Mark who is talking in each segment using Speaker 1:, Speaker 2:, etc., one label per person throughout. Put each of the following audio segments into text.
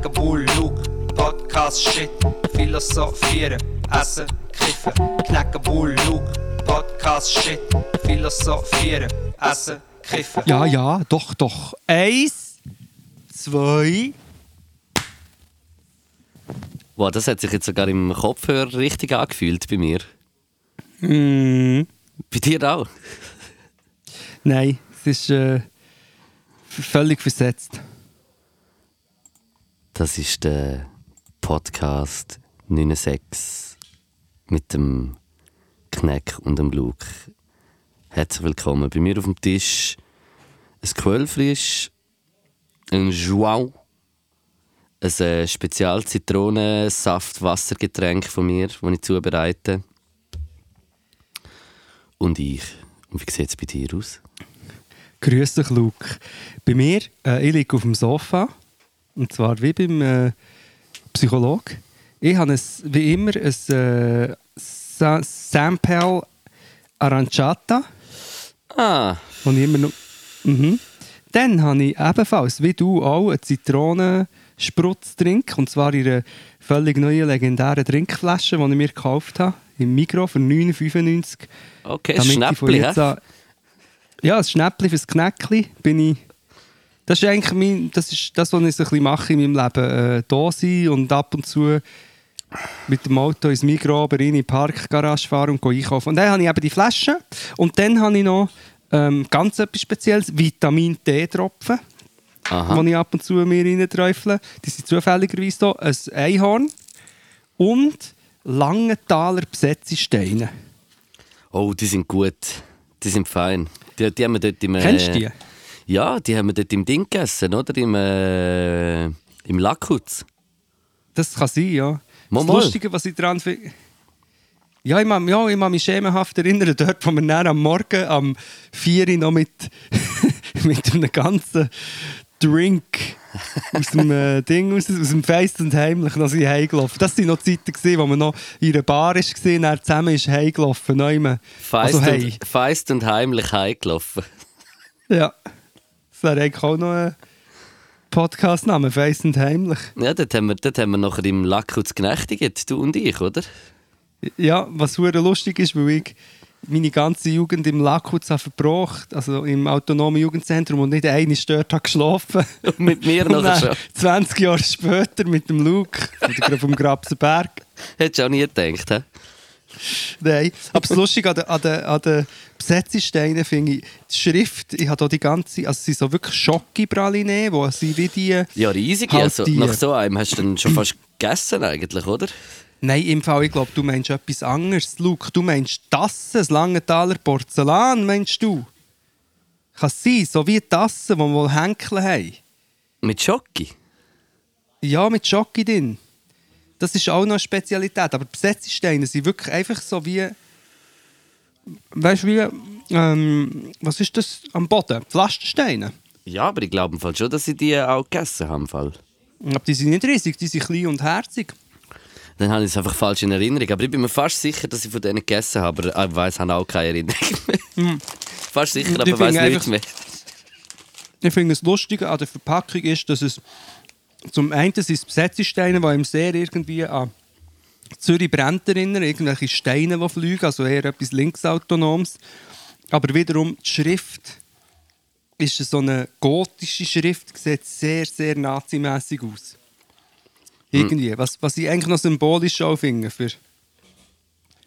Speaker 1: Knacken, Bull, Luke, Podcast, Shit, Philosophieren, Essen, Kiffen. Knacken, Bull, Luke, Podcast, Shit, Philosophieren, Essen, Kiffen.
Speaker 2: Ja, ja, doch, doch. Eins, zwei.
Speaker 3: Wow, das hat sich jetzt sogar im Kopfhörer richtig angefühlt bei mir.
Speaker 2: Mm,
Speaker 3: Bei dir auch?
Speaker 2: nein, es ist äh, völlig versetzt.
Speaker 3: Das ist der Podcast 96 mit dem Kneck und dem Luke. Herzlich willkommen. Bei mir auf dem Tisch ein Quellfrisch, ein Joao, ein äh, Spezial-Zitronensaft-Wassergetränk von mir, das ich zubereite. Und ich. Und wie sieht es bei dir aus?
Speaker 2: Grüß dich, Luke. Bei mir, äh, ich liege auf dem Sofa. Und zwar wie beim äh, Psychologe. Ich habe ein, wie immer ein äh, Sa Sample Aranciata.
Speaker 3: Ah,
Speaker 2: Und immer noch. Mhm. Dann habe ich ebenfalls, wie du auch, einen Zitronensprutzdrink. Und zwar in einer völlig neuen, legendären Trinkflasche, die ich mir gekauft habe. Im Mikro für 9,95.
Speaker 3: okay,
Speaker 2: von
Speaker 3: Schnäppli,
Speaker 2: an- Ja, ein Schnäppli fürs Knäckli bin ich. Das ist eigentlich mein, das, ist das, was ich so ein bisschen mache in meinem Leben. Äh, da sein und ab und zu mit dem Auto ins Migros aber in die Parkgarage fahren und einkaufen. Und dann habe ich eben die Flasche. Und dann habe ich noch ähm, ganz etwas Spezielles, Vitamin D-Tropfen, die ich ab und zu mir reinträufle. Die sind zufälligerweise hier. Ein Einhorn und Langenthaler Besetzesteine.
Speaker 3: Oh, die sind gut. Die sind fein. Die, die haben wir dort im... äh,
Speaker 2: Kennst du die?
Speaker 3: Ja, die haben wir dort im Ding gegessen, oder? Im, äh, im Lackhutz.
Speaker 2: Das kann sein, ja.
Speaker 3: Mal,
Speaker 2: das. Lustige, was ich daran finde. Ja, ich mag, ja, ich mich schemenhaft erinnern, dort, wo wir dann am Morgen am 4 Uhr noch mit, mit einem ganzen Drink aus dem äh, Ding, aus, aus dem Feist und Heimlich noch sind heimgelaufen. Das waren noch Zeiten, gewesen, wo man noch in einer Bar war und dann zusammen ist heimgelaufen.
Speaker 3: Feist,
Speaker 2: Also, hey.
Speaker 3: und, feist und heimlich heimgelaufen.
Speaker 2: Ja. Das wäre eigentlich auch noch ein Podcastname, Feist und Heimlich.
Speaker 3: Ja, dort haben wir, dort haben wir nachher im Lackhutz genächtigt, du und ich, oder?
Speaker 2: Ja, was sehr lustig ist, weil ich meine ganze Jugend im Lakutz habe verbracht, also im autonomen Jugendzentrum und nicht eine dort habe geschlafen.
Speaker 3: Und mit mir
Speaker 2: Und
Speaker 3: nachher
Speaker 2: dann,
Speaker 3: schon.
Speaker 2: 20 Jahre später mit dem Luke vom Grabsenberg.
Speaker 3: Hättest du auch nie gedacht, hä?
Speaker 2: Nein, aber das Lustige an den, an den, an den Besetzesteinen finde ich, die Schrift, ich habe hier die ganze, also es sind so wirklich Schoki-Praline, wo sie wie die...
Speaker 3: Ja, riesig.
Speaker 2: Halt
Speaker 3: also,
Speaker 2: die.
Speaker 3: nach so einem hast du dann schon fast gegessen eigentlich, oder?
Speaker 2: Nein, im Fall, ich glaube, du meinst etwas anderes. Luke, du meinst Tassen, das Langenthaler Porzellan, meinst du? Kann es sein, so wie Tassen, die wohl Henkel haben.
Speaker 3: Mit Schoki.
Speaker 2: Ja, mit Schoki drin. Das ist auch noch eine Spezialität. Aber Besetzesteine sind wirklich einfach so wie. Weißt du, wie. Ähm, was ist das am Boden? Pflastersteine.
Speaker 3: Ja, aber ich glaube Fall schon, dass sie die auch gegessen haben. Fall.
Speaker 2: Aber die sind nicht riesig, die sind klein und herzig.
Speaker 3: Dann habe ich es einfach falsch in Erinnerung. Aber ich bin mir fast sicher, dass ich von denen gegessen habe. Aber ich weiß, habe auch keine Erinnerung mehr. fast sicher, aber ich weiß nichts mehr.
Speaker 2: Ich finde das Lustige an der Verpackung ist, dass es zum einen sind es Besetzesteine, die im sehr irgendwie an Zürich brennt erinnern, irgendwelche Steine, die fliegen, also eher etwas Linksautonomes. Aber wiederum die Schrift ist so eine gotische Schrift, sieht sehr, sehr nazimässig aus. Irgendwie. Was, was ich eigentlich noch symbolisch auch finde für,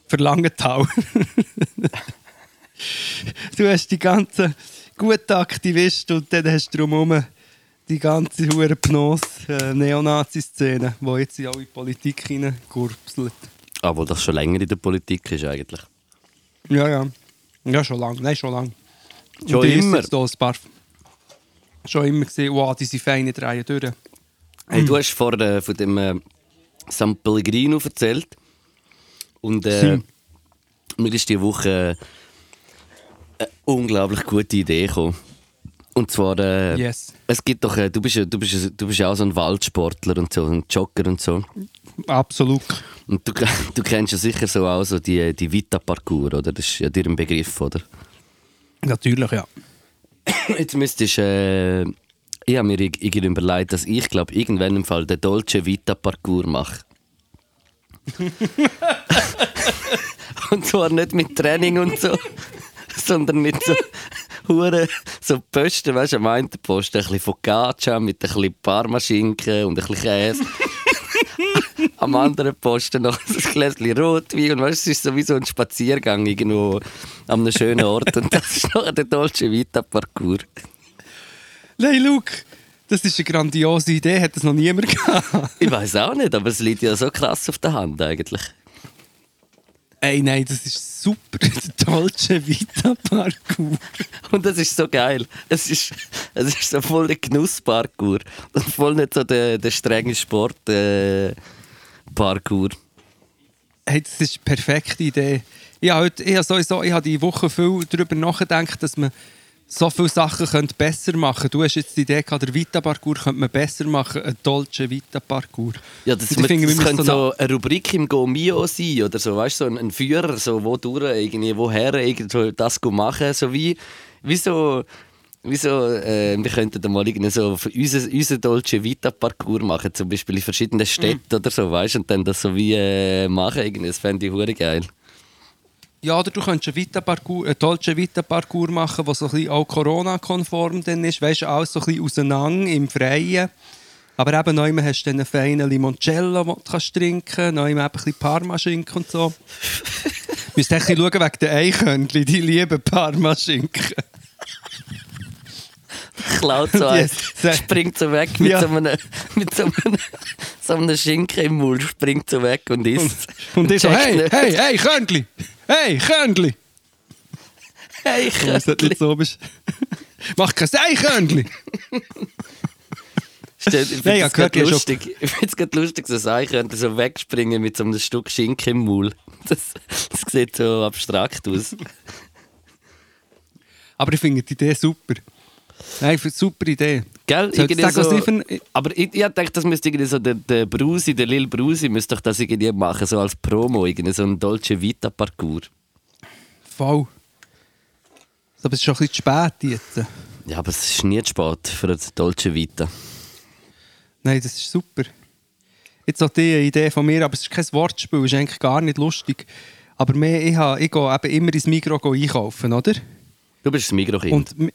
Speaker 2: für Langenthal. du hast die ganzen guten Aktivisten und dann hast du drumherum die ganze hure Pnos äh, Neonazi-Szene, die jetzt in alle Politik hineingurpselt.
Speaker 3: Aber das schon länger in der Politik ist eigentlich.
Speaker 2: Ja, ja. Ja, schon lange. Nein, schon lange.
Speaker 3: Schon immer?
Speaker 2: da ein paar... Schon immer gesehen, wow, diese feinen Dreien durch.
Speaker 3: Hey, du hast vorhin äh, von dem äh, San Pellegrino erzählt. Und äh,
Speaker 2: Sim.
Speaker 3: mir ist diese Woche äh, eine unglaublich gute Idee gekommen. Und zwar, äh,
Speaker 2: Yes.
Speaker 3: es gibt doch, äh, du, bist, ja- du, bist, du bist auch so ein Waldsportler und so, ein Jogger und so.
Speaker 2: Absolut.
Speaker 3: Und du, du kennst ja sicher so auch so die, die Vita-Parcours, oder? Das ist ja dir ein Begriff, oder?
Speaker 2: Natürlich, ja.
Speaker 3: Jetzt müsstest du äh, Ich habe mir irg- irgendwie überlegt, dass ich glaube, irgendwann im Fall den Dolce Vita Parcours mache. und zwar nicht mit Training und so, sondern mit so Hure, so Posten, weißt du, am einen Posten ein bisschen Focaccia mit ein bisschen Parmaschinken und ein bisschen Käse. am anderen Posten noch ein Gläschen Rotwein und weißt, du, es ist sowieso ein Spaziergang irgendwo an einem schönen Ort und das ist noch der Dolce Vita Parcours.
Speaker 2: Nein, Luke, das ist eine grandiose Idee, hat das noch niemand gehabt.
Speaker 3: Ich weiß auch nicht, aber es liegt ja so krass auf der Hand eigentlich.
Speaker 2: Ey, nein, das ist super. Der Dolce Vita Parcours.
Speaker 3: Und das ist so geil. Es ist, es ist so voll der Genussparcours und voll nicht so der, der strenge Sport äh.
Speaker 2: Hey, das ist eine perfekte Idee. Ich habe, heute, ich habe sowieso, ich habe die Woche viel darüber nachgedacht, dass man so viele Sachen könnte besser machen. Du hast jetzt die Idee gehabt, der Vita-Parcours könnte man besser machen, ein Dolce Vita-Parcours.
Speaker 3: Ja, das, mit,
Speaker 2: finde,
Speaker 3: das könnte
Speaker 2: so
Speaker 3: so eine Rubrik im Go Mio sein oder so, weißt du, so ein, Führer, so wo durch, irgendwie, woher irgendwo das machen, so wie, wie so, wie so äh, wir könnten mal irgendwie so für unser, unser Dolce Vita Parcours machen, zum Beispiel in verschiedenen Städten oder so, weißt und dann das so wie äh, machen, irgendwie, das fände ich geil.
Speaker 2: Ja, oder du könntest einen, Vita-Parcours, einen Dolce Vita-Parcours machen, der so ein bisschen auch Corona-konform dann ist. Weißt du, alles so ein bisschen auseinander, im Freien. Aber eben neu hast du dann einen feinen Limoncello, den du kannst trinken kannst. Neu eben ein bisschen Parmaschinken und so. Du musst ein bisschen schauen wegen den Eichhörnchen, die lieben Parmaschinken.
Speaker 3: klaut so eins,
Speaker 2: Yes.
Speaker 3: springt so weg mit,
Speaker 2: Ja.
Speaker 3: so einem, mit so einem, so einem Schinken im Mund, springt so weg und isst.
Speaker 2: Und ich so, hey, hey, hey, Körnchen! Hey, Körnchen!
Speaker 3: Hey, Köttli.
Speaker 2: so bist. Mach kein Eichhörnchen!
Speaker 3: Ich finde es gerade lustig, so sein könnte so wegspringen mit so einem Stück Schinken im Maul. Das, das sieht so abstrakt aus.
Speaker 2: Aber ich finde die Idee super. Nein, es eine super Idee.
Speaker 3: Gell? So,
Speaker 2: für-
Speaker 3: aber ich, ich gedacht, das müsste irgendwie so der, der Brusi, der Lil Brusi, müsste doch das irgendwie machen, so als Promo, irgendwie so ein Dolce Vita Parcours.
Speaker 2: Voll. So, Aber es ist schon ein bisschen zu spät jetzt.
Speaker 3: Ja, aber es ist nie zu spät für ein Dolce Vita.
Speaker 2: Nein, das ist super. Jetzt auch die Idee von mir, aber es ist kein Wortspiel, es ist eigentlich gar nicht lustig. Aber mehr, ich, habe, ich gehe eben immer ins Mikro einkaufen, oder?
Speaker 3: Du bist das Mikrokind.
Speaker 2: Und mi-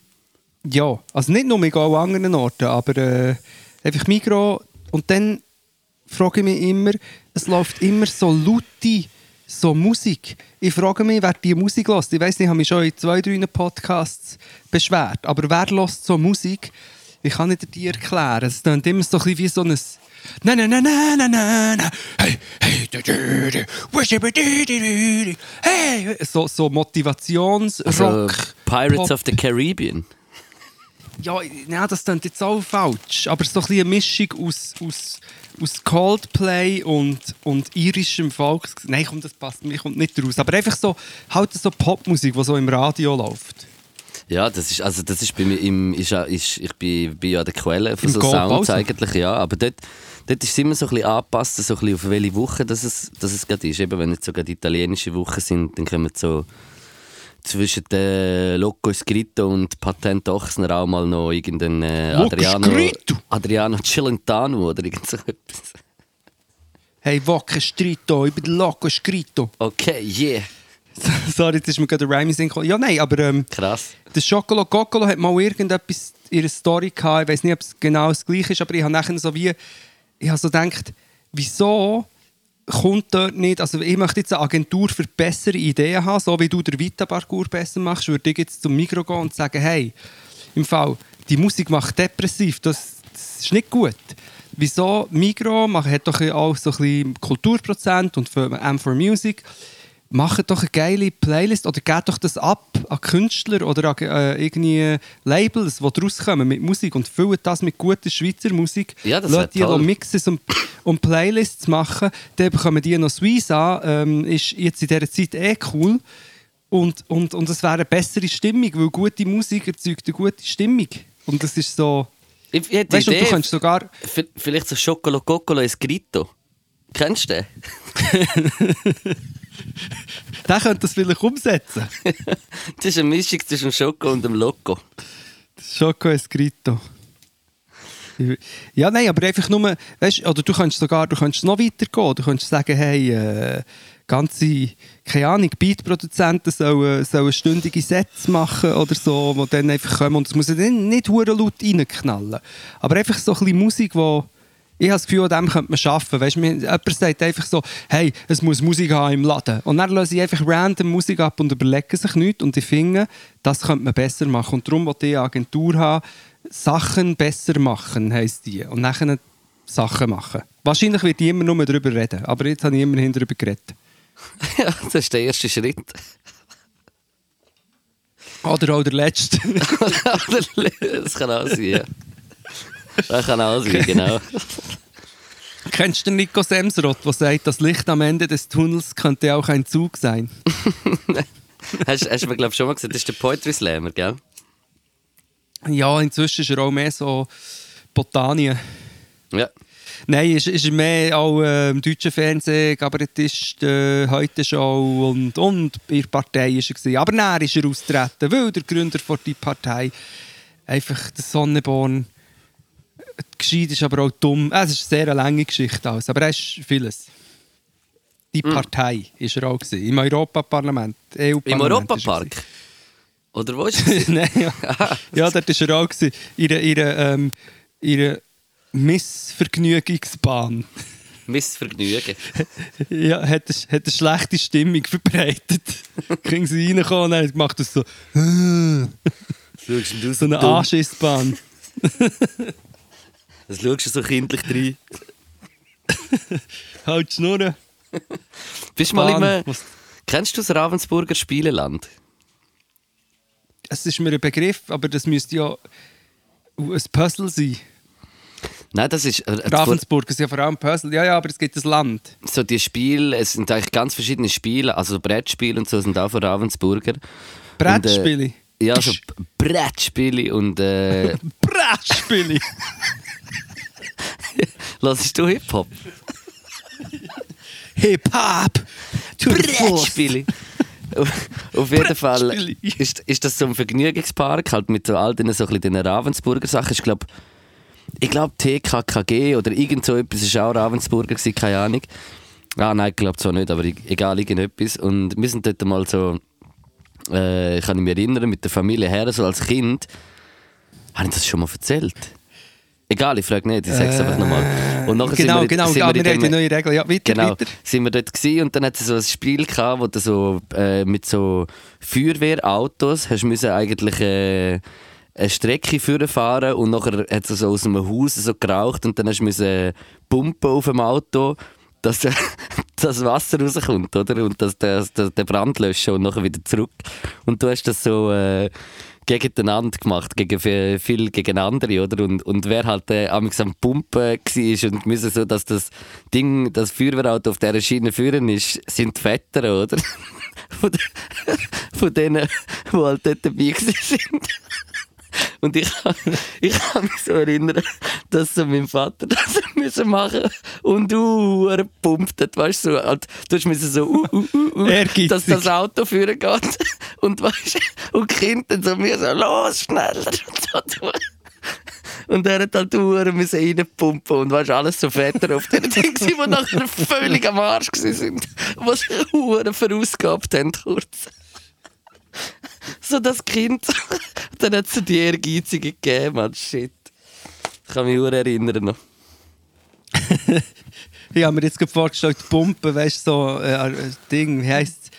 Speaker 2: ja, also nicht nur, ich gehe an anderen Orten, aber äh, einfach Mikro. Und dann frage ich mich immer, es läuft immer so laute so Musik. Ich frage mich, wer die Musik lässt. Ich weiß nicht, ich habe mich schon in zwei, drei Podcasts beschwert. Aber wer lässt so Musik? Ich kann nicht dir erklären. Es klingt immer so ein bisschen wie so ein na na na na na na na hey hey du, du, du, worship, hey so so Motivationsrock
Speaker 3: also, Pirates
Speaker 2: Pop.
Speaker 3: of the Caribbean.
Speaker 2: Ja, ja, das klingt jetzt auch falsch. Aber so ein bisschen eine Mischung aus, aus, aus Coldplay und, und irischem Volks... Nein, komm, das passt mir kommt nicht raus. Aber einfach so, halt so Popmusik, die so im Radio läuft.
Speaker 3: Ja, das ist, also das ist bei mir im, ist, ist, ich bin, bin ja der Quelle von
Speaker 2: Im
Speaker 3: so Sounds
Speaker 2: also?
Speaker 3: eigentlich, ja, aber dort, dort ist es immer so ein bisschen angepasst, so ein bisschen auf welche Woche dass es, dass es gerade ist. Eben, wenn jetzt sogar die italienische Wochen sind, dann kommen so zwischen den Loco Scritto und Patent Ochsner auch mal noch irgendein äh, Adriano,
Speaker 2: Scritto?
Speaker 3: Adriano Celentano oder irgend so etwas.
Speaker 2: Hey, Wocke Strito, ich bin Loco Strito.
Speaker 3: Okay, yeah.
Speaker 2: Sorry, jetzt ist mir gerade der Rhyme gekommen. Ja, nein, aber ähm,
Speaker 3: Krass.
Speaker 2: der Schokolo Kokolo hat mal irgendetwas in ihrer Story gehabt. Ich weiß nicht, ob es genau das gleiche ist, aber ich habe nachher so wie, ich habe so gedacht, wieso kommt dort nicht, also ich möchte jetzt eine Agentur für bessere Ideen haben, so wie du der Vita-Parcours besser machst, würde ich jetzt zum Mikro gehen und sagen, hey, im Fall, die Musik macht depressiv, das, das ist nicht gut. Wieso Migro macht, hat doch auch so ein bisschen Kulturprozent und für M4 Music macht doch eine geile Playlist oder gebt doch das ab an Künstler oder an äh, irgendwie Labels, die daraus kommen mit Musik und füllt das mit guter Schweizer Musik.
Speaker 3: Ja, das
Speaker 2: Lasst
Speaker 3: wär
Speaker 2: die
Speaker 3: toll.
Speaker 2: Mixes und, und Playlists machen. Dann bekommen die noch Swiss an. Ähm, ist jetzt in dieser Zeit eh cool. Und, und, und es wäre eine bessere Stimmung, weil gute Musik erzeugt eine gute Stimmung. Und das ist so...
Speaker 3: Ich, ich
Speaker 2: Weißt und du
Speaker 3: Idee,
Speaker 2: kannst sogar...
Speaker 3: vielleicht so Schokolo Kokolo Escrito. Kennst du den?
Speaker 2: Der könnte das vielleicht umsetzen.
Speaker 3: Das ist eine Mischung zwischen Schoko und dem Loco.
Speaker 2: Schoko Escrito. Ja, nein, aber einfach nur, weißt, oder du kannst sogar, du kannst noch weitergehen. Du kannst sagen, hey, äh, ganze, keine Ahnung, Beatproduzenten sollen, sollen stündige Sets machen oder so, die dann einfach kommen. Und es muss dann nicht hure laut reinknallen. Aber einfach so ein bisschen Musik, die ich habe das Gefühl, an dem könnte man arbeiten. Weißt, mir, jemand sagt einfach so, hey, es muss Musik haben im Laden. Und dann löse ich einfach random Musik ab und überlege sich nichts. Und ich finde, das könnte man besser machen. Und darum wollte ich Agentur haben, Sachen besser machen, heisst die. Und nachher Sachen machen. Wahrscheinlich wird ich immer nur darüber reden. Aber jetzt habe ich immerhin darüber geredet.
Speaker 3: ja, das ist der erste Schritt.
Speaker 2: Oder auch der letzte.
Speaker 3: das kann auch sein, ja. Das kann auch sein, genau.
Speaker 2: Kennst du den Nico Semsrott, der sagt, das Licht am Ende des Tunnels könnte auch ein Zug sein?
Speaker 3: hast, hast du mir, glaube ich, schon mal gesagt, das ist der Poetry Slammer, gell?
Speaker 2: Ja, inzwischen ist er auch mehr so Botanien.
Speaker 3: Ja.
Speaker 2: Nein, ist, ist mehr auch äh, im deutschen Fernsehen, Kabarettist, äh, heute Show und, und in der Partei ist er gewesen. Aber dann ist er austreten, weil der Gründer von die Partei einfach der Sonneborn gescheit ist, aber auch dumm. Äh, es ist eine sehr lange Geschichte alles, aber er ist vieles. Die Partei ist er auch gewesen, im Europaparlament, EU
Speaker 3: Im Europapark? Oder wo ist es?
Speaker 2: Nein, ja. ja, dort war er auch. Gewesen. Ihre, ihre, ähm, ihre Missvergnügungsbahn.
Speaker 3: Missvergnügen.
Speaker 2: ja, hat, eine, hat eine schlechte Stimmung verbreitet. Kriegen sie reinkommen und dann macht das so.
Speaker 3: Schaust du
Speaker 2: so eine
Speaker 3: dumm?
Speaker 2: Anschissbahn.
Speaker 3: Das schaust du so kindlich rein.
Speaker 2: Halt die Schnurren.
Speaker 3: Bist du mal im...
Speaker 2: Bahn.
Speaker 3: äh, Kennst du das Ravensburger Spieleland?
Speaker 2: Es ist mir ein Begriff, aber das müsste ja ein Puzzle sein.
Speaker 3: Nein, das ist... Äh,
Speaker 2: Ravensburg ist ja vor allem Puzzle. Ja, ja, aber es gibt ein Land.
Speaker 3: so die Spiele, es sind eigentlich ganz verschiedene Spiele, also Brettspiele und so sind auch von Ravensburger.
Speaker 2: Brettspiele.
Speaker 3: Ja, so Brettspiele und äh,
Speaker 2: Brettspiele.
Speaker 3: hörst du Hip-Hop?
Speaker 2: Hip-Hop.
Speaker 3: Brettspiele. Auf- jeden Fall ist, ist das so ein Vergnügungspark, halt mit so all diesen, so ein diesen Ravensburger Sachen. Ich glaube, ich glaube TKKG oder irgend so etwas ist auch Ravensburger gewesen, keine Ahnung. Ah nein, ich glaube zwar nicht, aber egal, irgendetwas. Und wir sind dort mal so, äh, kann ich mich erinnern, mit der Familie her, so als Kind, habe ich das schon mal erzählt? Egal, ich frage nicht, ich sage es einfach nochmal. Und nachher
Speaker 2: Genau,
Speaker 3: sind wir,
Speaker 2: genau.
Speaker 3: sind
Speaker 2: Wir
Speaker 3: wir in
Speaker 2: haben die neue Regel. Ja, weiter,
Speaker 3: Genau,
Speaker 2: weiter.
Speaker 3: sind wir dort gewesen und dann hat es so ein Spiel gehabt, wo du so äh, mit so Feuerwehrautos hast müssen eigentlich äh, eine Strecke führen fahren und nachher hat es so aus einem Haus so geraucht und dann hast du müssen pumpen auf dem Auto, dass äh, das Wasser rauskommt, oder? Und dass der, der, der Brand löschen und nachher wieder zurück. Und du hast das so äh, gegeneinander gemacht, gegen viel, gegen andere, oder? Und, und wer halt äh, am Pumpen war und müssen so, dass das Ding, das Feuerwehrauto auf dieser Schiene führen ist, sind die Väter, oder? von, von denen, die halt dort dabei sind. Und ich, ich kann mich so erinnern, dass so mein Vater das müssen machen und du gepumpt hat, weißt du, so, halt, du hast müssen so, uh, uh, uh, uh, dass das Auto führen geht. Und weißt und dann so mir so, los, schneller und so. Und er hat halt Uhren müssen reinpumpen und weißt, alles so Väter auf den Ding, die nachher völlig am Arsch waren, was Uhren verausgabt haben, kurz. So das Kind. Dann hat es so die Ehrgeizige gegeben, Mann. Shit. Ich kann mich auch erinnern noch.
Speaker 2: Ich habe mir jetzt gerade vorgestellt, Pumpen, weißt du, so äh, äh, Ding, wie heisst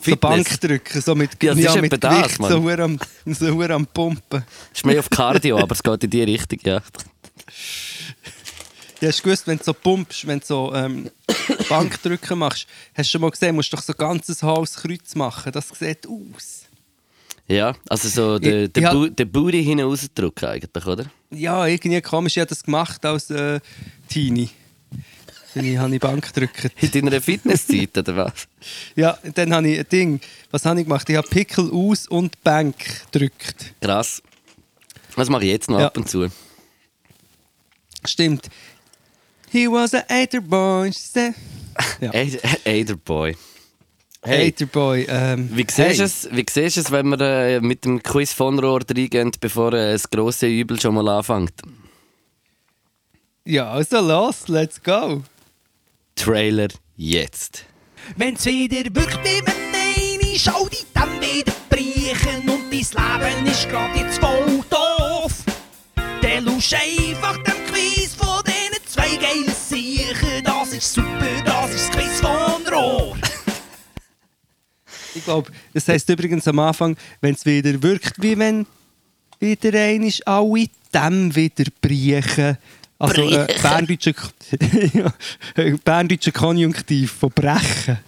Speaker 2: es? So. Bankdrücken, so mit,
Speaker 3: Ja, das ist
Speaker 2: mit
Speaker 3: das,
Speaker 2: Gewicht,
Speaker 3: Mann.
Speaker 2: so hure am, so am Pumpen.
Speaker 3: Ist mehr auf Cardio, aber es geht in die Richtung, ja.
Speaker 2: Ja, hast du gewusst, wenn du so pumpst, wenn du so ähm, Bankdrücken machst, hast du schon mal gesehen, musst du doch so ein ganzes Haus Kreuz machen. Das sieht aus.
Speaker 3: Ja, also so den, den Booty hinten rausdrücken eigentlich, oder?
Speaker 2: Ja, irgendwie komisch. Ich habe das gemacht als äh, Teenie. Dann habe ich Bank gedrückt.
Speaker 3: In deiner Fitnesszeit, oder was?
Speaker 2: Ja, dann habe ich ein Ding. Was habe ich gemacht? Ich habe Pickel aus und Bank gedrückt.
Speaker 3: Krass. Das mache ich jetzt noch
Speaker 2: Ja.
Speaker 3: ab und zu.
Speaker 2: Stimmt. He was a hater boy. Ja.
Speaker 3: Aider Boy.
Speaker 2: Hater boy. Ähm,
Speaker 3: Wie siehst,
Speaker 2: hey.
Speaker 3: du es, wie siehst du es, wenn wir äh, mit dem Quiz von Rohr reingehen, bevor äh, das grosse Übel schon mal anfängt?
Speaker 2: Ja, also los, let's go.
Speaker 3: Trailer jetzt.
Speaker 1: Wenn's wieder wirkt, wie wenn eine Schau die dann wieder brechen und dein Leben ist grad jetzt voll doof. Der lusch einfach dem Quiz von diesen zwei geilen Siechen. Das ist super, das ist das Quiz von Rohr.
Speaker 2: Ich glaube, das heisst übrigens am Anfang, wenn es wieder wirkt, wie wenn wieder einmal alle dem wieder brechen. Also äh, berndeutscher ja, berndeutscher Konjunktiv von brechen.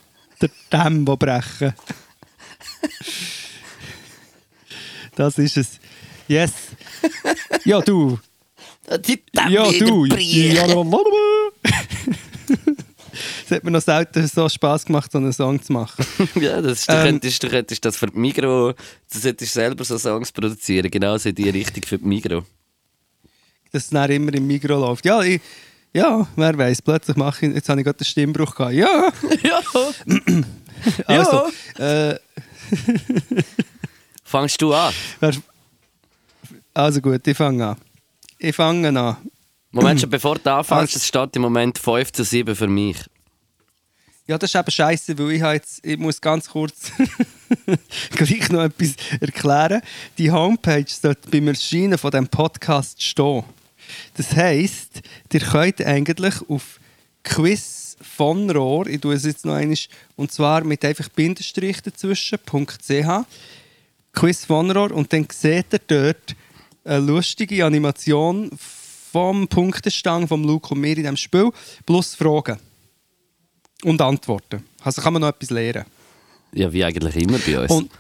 Speaker 2: Der dem, wo brechen. Das ist es. Yes. Ja, du.
Speaker 3: Die dann
Speaker 2: Ja, du. Ja. Es hat mir noch selten so Spass gemacht, so einen Song zu machen.
Speaker 3: Ja, das ist, du,
Speaker 2: Ähm,
Speaker 3: könntest, du könntest das für die Migro, du solltest selber so Songs produzieren, genauso in die Richtung für die Migro.
Speaker 2: Dass es dann immer im Mikro läuft. Ja, ich, ja wer weiß, plötzlich mache ich, jetzt habe ich gerade den Stimmbruch gehabt. Ja,
Speaker 3: Ja.
Speaker 2: also, äh,
Speaker 3: Fangst du an?
Speaker 2: also gut, ich fange an. Ich fange an.
Speaker 3: Moment, schon bevor du anfängst,
Speaker 2: Also-
Speaker 3: es steht im Moment 5 zu 7 für mich.
Speaker 2: Ja, das ist eben scheiße, weil ich, jetzt, ich muss ganz kurz gleich noch etwas erklären. Die Homepage sollte beim Erscheinen von dem Podcast stehen. Das heisst, ihr könnt eigentlich auf Quiz von Rohr, ich tue es jetzt noch einmal, und zwar mit einfach Bindestrich dazwischen, .ch, Quiz von Rohr, und dann seht ihr dort eine lustige Animation vom Punktestang vom Luke und mir in diesem Spiel, plus Fragen. Und Antworten. Also kann man noch etwas lernen.
Speaker 3: Ja, wie eigentlich immer bei uns.
Speaker 2: Und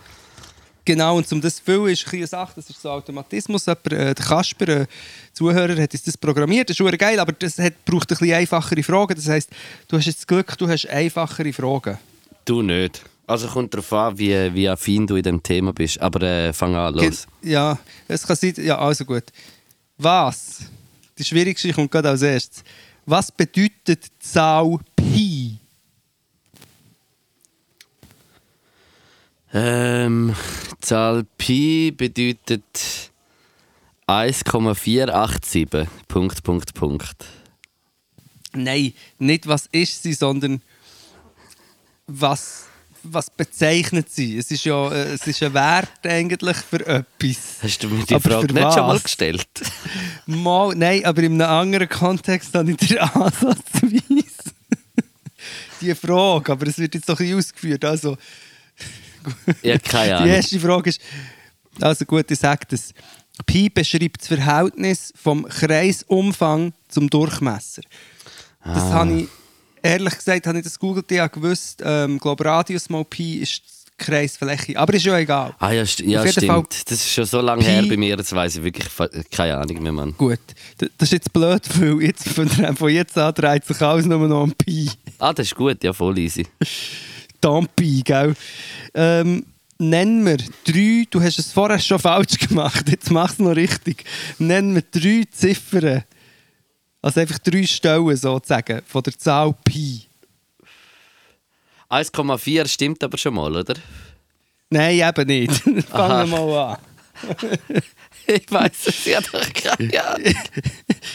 Speaker 2: genau, und um das zu füllen, ist eine Sache, das ist so Automatismus. Jemand, äh, der Kasper, äh, Zuhörer, hat uns das programmiert. Das ist geil, aber das hat, braucht ein bisschen einfachere Fragen. Das heisst, du hast jetzt das Glück, du hast einfachere Fragen.
Speaker 3: du nicht. Also kommt darauf an, wie, wie affin du in dem Thema bist. Aber äh, fang an, los.
Speaker 2: Ja, es kann sein, ja, also gut. Was, die schwierigste kommt gerade als erstes. Was bedeutet die Zahl Pi?
Speaker 3: Ähm, Zahl Pi bedeutet 1,487. Punkt, Punkt, Punkt.
Speaker 2: Nein, nicht was ist sie, sondern was, was bezeichnet sie. Es ist ja äh, es ist ein Wert eigentlich für etwas.
Speaker 3: Hast du mir die
Speaker 2: Aber
Speaker 3: Frage nicht schon mal
Speaker 2: was?
Speaker 3: gestellt?
Speaker 2: Mal, nein, aber in einem anderen Kontext habe ich dir ansatzweise die Frage, aber es wird jetzt doch ein bisschen ausgeführt. Also,
Speaker 3: Ja, keine
Speaker 2: die
Speaker 3: Ahnung.
Speaker 2: erste Frage ist, also gut, ich sage das. Pi beschreibt das Verhältnis vom Kreisumfang zum Durchmesser. Das
Speaker 3: Ah.
Speaker 2: habe ich, ehrlich gesagt, habe ich das googelt, ich habe gewusst, ähm, glaube Radius mal Pi ist die Kreisfläche, aber ist ja egal.
Speaker 3: Ah ja, st ja stimmt.
Speaker 2: Fall
Speaker 3: Das ist schon so lange
Speaker 2: Pi-
Speaker 3: her bei mir, jetzt weiß ich wirklich keine Ahnung mehr, Mann.
Speaker 2: Gut, das ist jetzt blöd, weil jetzt von, von jetzt an dreht sich alles nur noch um Pi.
Speaker 3: Ah, das ist gut, ja, voll easy.
Speaker 2: Tampi, gell? Ähm, nenn mir drei, du hast es vorher schon falsch gemacht, jetzt mach es noch richtig. Nenn mir drei Ziffern, also einfach drei Stellen sozusagen, von der Zahl Pi.
Speaker 3: 1,4 stimmt aber schon mal, oder?
Speaker 2: Nein, eben nicht. Fangen
Speaker 3: Aha.
Speaker 2: wir mal an.
Speaker 3: Ich weiß es ja doch keine Ahnung.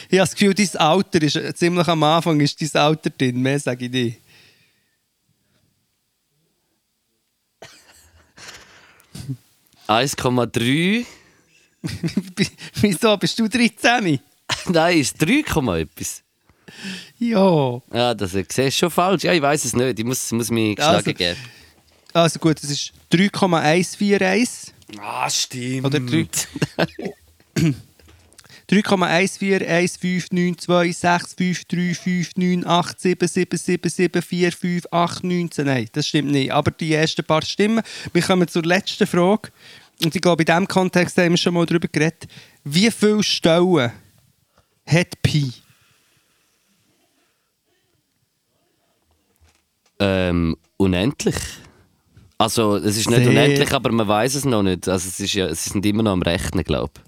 Speaker 2: Ich habe das Gefühl, dein Alter ist ziemlich am Anfang ist dein Alter drin, mehr sage ich dir.
Speaker 3: 1,3.
Speaker 2: Wieso, bist du 13?
Speaker 3: Nein, ist 3, Komma etwas.
Speaker 2: Ja.
Speaker 3: Ja, das siehst du schon falsch. Ja, ich weiß es nicht. Ich muss, muss mich geschlagen
Speaker 2: Also,
Speaker 3: geben.
Speaker 2: Also gut, das ist 3,141.
Speaker 3: Ah, stimmt.
Speaker 2: Oder 3. 3,14151926535987777745819. Nein, das stimmt nicht. Aber die ersten paar stimmen. Wir kommen zur letzten Frage. Und ich glaube, in diesem Kontext haben wir schon mal darüber geredet. Wie viele Stellen hat Pi?
Speaker 3: Ähm, unendlich. Also, es ist nicht
Speaker 2: Sehr-
Speaker 3: unendlich, aber man weiß es noch nicht. Also, es ist ja, sie sind immer noch am Rechnen, glaube ich.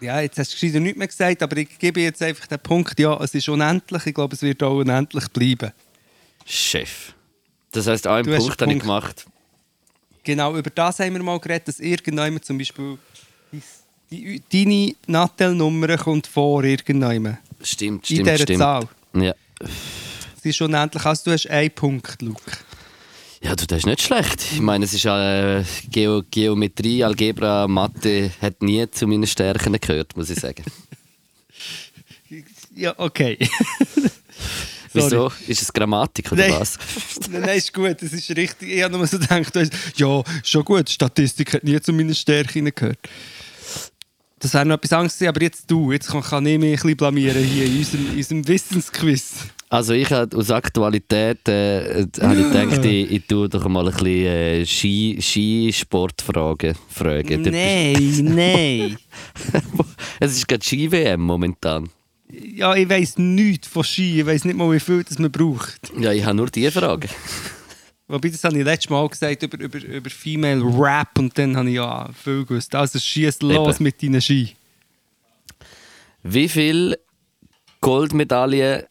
Speaker 2: Ja, jetzt hast du gescheiter nichts mehr gesagt, aber ich gebe jetzt einfach den Punkt, ja, es ist unendlich. Ich glaube, es wird auch unendlich bleiben.
Speaker 3: Chef. Das heisst, einen
Speaker 2: Du
Speaker 3: Punkt habe ich gemacht.
Speaker 2: Genau, über das haben wir mal geredet, dass irgendjemand zum Beispiel Die, deine Nattel-Nummer kommt vor irgendwann.
Speaker 3: Stimmt,
Speaker 2: In
Speaker 3: stimmt,
Speaker 2: dieser
Speaker 3: stimmt.
Speaker 2: Zahl.
Speaker 3: Ja.
Speaker 2: Sie ist unendlich. Also du hast einen Punkt, Luke.
Speaker 3: Ja, du, das ist nicht schlecht. Ich meine, es ist äh, Geo Geometrie, Algebra, Mathe hat nie zu meinen Stärken gehört, muss ich sagen.
Speaker 2: Ja, okay.
Speaker 3: Wieso? Ist es Grammatik oder
Speaker 2: Nein.
Speaker 3: was?
Speaker 2: nein, ist gut, das ist richtig. Ich habe nur so gedacht, ja, schon gut, Statistik hat nie zu meinen Stärken gehört. Das wäre noch etwas gewesen, aber jetzt du, jetzt kann, kann ich mich ein bisschen blamieren hier in unserem, in unserem Wissensquiz.
Speaker 3: Also ich habe aus Aktualität äh, habe ich gedacht, ich, ich tue doch mal ein bisschen äh, Ski, Skisportfragen fragen.
Speaker 2: Nein, nein.
Speaker 3: Es ist gerade Ski-WM momentan.
Speaker 2: Ja, ich weiss nichts von Ski, ich weiss nicht mal, wie viel das man braucht.
Speaker 3: Ja, ich habe nur die Frage.
Speaker 2: Wobei, das habe ich letztes Mal gesagt über, über, über Female Rap und dann habe ich ja viel gewusst. Also schieß los
Speaker 3: Eben.
Speaker 2: mit deinen Ski.
Speaker 3: Wie viele Goldmedaillen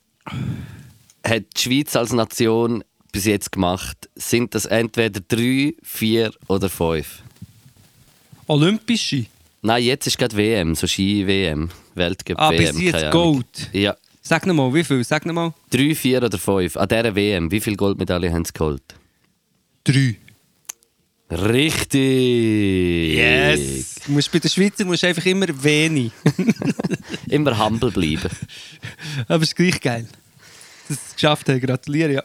Speaker 3: hat die Schweiz als Nation bis jetzt gemacht? Sind das entweder drei, vier oder fünf?
Speaker 2: Olympische?
Speaker 3: Nein, jetzt ist gerade WM, so Ski-WM, Weltcup
Speaker 2: Ah, bis jetzt. Gold.
Speaker 3: Ja,
Speaker 2: Sag nochmal, wie viel? Sag nochmal.
Speaker 3: drei, vier oder fünf. An dieser WM, wie viele Goldmedaillen haben sie geholt?
Speaker 2: Drei.
Speaker 3: Richtig!
Speaker 2: Du musst bei den Schweizer musst du einfach immer wenig.
Speaker 3: Immer humble bleiben.
Speaker 2: Aber es ist gleich geil. Dass es geschafft haben. Gratuliere, ja.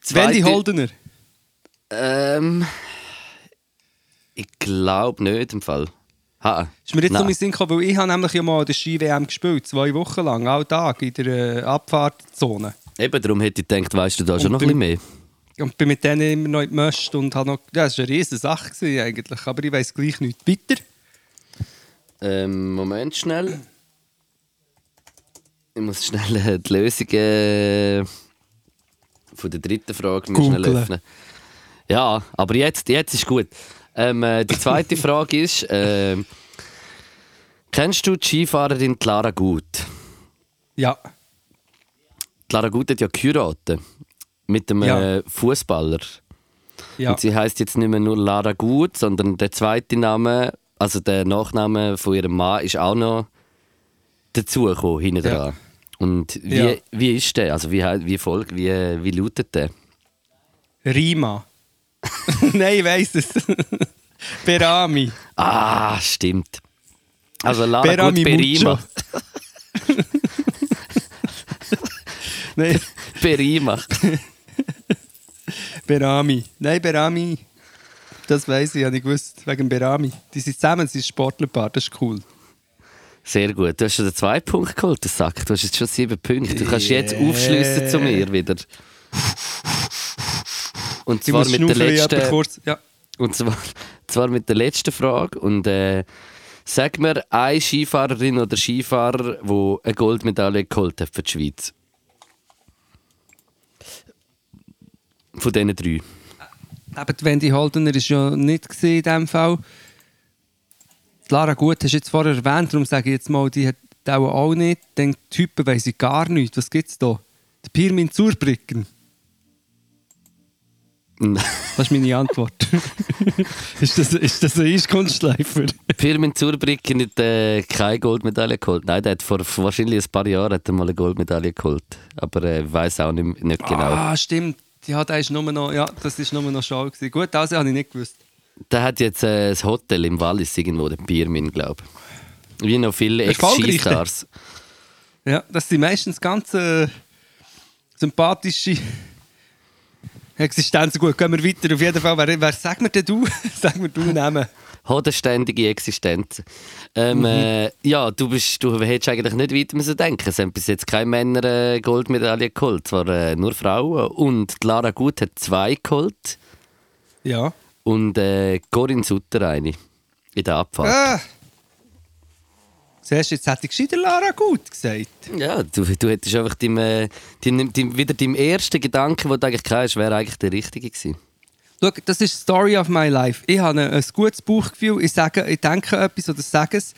Speaker 3: Zweite-
Speaker 2: Wendy Holdener.
Speaker 3: Ähm, ich glaube nicht im Fall. Ha,
Speaker 2: Ist mir jetzt
Speaker 3: Nein.
Speaker 2: um den Sinn gekommen, weil ich habe nämlich ja mal die Ski-WM gespielt, zwei Wochen lang, all Tag in der äh, Abfahrtzone.
Speaker 3: Eben, darum hätte ich gedacht, weißt du da schon
Speaker 2: Und
Speaker 3: noch
Speaker 2: beim-
Speaker 3: ein bisschen mehr.
Speaker 2: Und bin mit denen immer noch Möst und habe noch... Ja, das war eine riesige Sache eigentlich, aber ich weiss gleich nicht. Weiter?
Speaker 3: Ähm, Moment schnell. Ich muss schnell äh, die Lösung äh, von der dritten Frage schnell öffnen. Ja, aber jetzt, jetzt ist gut. Ähm, äh, die zweite Frage ist: ähm, Kennst du die Skifahrerin Clara Gut?
Speaker 2: Ja.
Speaker 3: Clara Gut hat ja geheiratet mit dem
Speaker 2: Ja.
Speaker 3: Fußballer.
Speaker 2: ja.
Speaker 3: Und sie heißt jetzt nicht mehr nur Lara Gut, sondern der zweite Name, also der Nachname von ihrem Mann, ist auch noch dazugekommen, hinten
Speaker 2: Ja.
Speaker 3: dran. Und wie,
Speaker 2: Ja.
Speaker 3: wie ist der? Also wie, wie, folgt, wie, wie lautet der?
Speaker 2: Rima. Nein, ich weiss es. Berami.
Speaker 3: Ah, stimmt. Also Lara
Speaker 2: Berami
Speaker 3: Gut Berima. Berima.
Speaker 2: Berami. Nein, Berami. Das weiss ich, habe ich gewusst. Wegen Berami. Die sind zusammen, sie ist Sportlerpaar, das ist cool.
Speaker 3: Sehr gut. Du hast schon den zweiten Punkt geholt, das sagt. Du hast jetzt schon sieben Punkte. Du kannst jetzt
Speaker 2: Yeah.
Speaker 3: aufschliessen zu mir wieder. Und zwar mit der letzten...
Speaker 2: kurz. Ja.
Speaker 3: Und zwar, zwar mit der letzten Frage. Und äh, sag mir eine Skifahrerin oder Skifahrer, der eine Goldmedaille geholt hat für die Schweiz. Von diesen drei.
Speaker 2: Eben, die Wendy Holdener war ja nicht in diesem Fall. Die Lara Gut hast du jetzt vorher erwähnt, darum sage ich jetzt mal, die hat auch, auch nicht. Den Typen weiss ich gar nicht. Was gibt es da? Der Pirmin Zurbrücken. Das ist meine Antwort. ist, das, ist das ein Eiskunstschleifer?
Speaker 3: Firmin Zurbrücken hat äh, keine Goldmedaille geholt. Nein, der hat vor wahrscheinlich ein paar Jahren hat er mal eine Goldmedaille geholt. Aber äh, ich weiß auch nicht, nicht genau.
Speaker 2: Ah, stimmt. Ja, der ist nur noch, ja, das ist nur noch gewesen. Gut, das habe ich nicht gewusst.
Speaker 3: Der hat jetzt äh, ein Hotel im Wallis irgendwo, der Pirmin, glaube ich. Wie noch viele
Speaker 2: Erfolgreich,
Speaker 3: Ex-Skistars.
Speaker 2: Ja, das sind meistens ganz äh, sympathische Existenzen. Gut, gehen wir weiter. Auf jeden Fall, wer, wer sag mir denn du? sag mir du Namen.
Speaker 3: Hodenständige Existenz. Ähm, äh, ja, du, bist, du hättest eigentlich nicht weiter müssen denken. Es haben bis jetzt keine Männer äh, Goldmedaille geholt, zwar äh, nur Frauen. Und Lara Gut hat zwei geholt
Speaker 2: Ja.
Speaker 3: und äh, Corinne Sutter eine in der Abfahrt.
Speaker 2: Ah. Zuerst, jetzt hätte ich gescheiter Lara gut gesagt.
Speaker 3: Ja, du, du hättest einfach deinem, äh, deinem, deinem, wieder deinem ersten Gedanken, den du eigentlich hast, wäre eigentlich der richtige gewesen.
Speaker 2: Schau, das ist die Story of my life. Ich habe ein, gutes Bauchgefühl. Ich, sage, ich denke etwas oder sage es.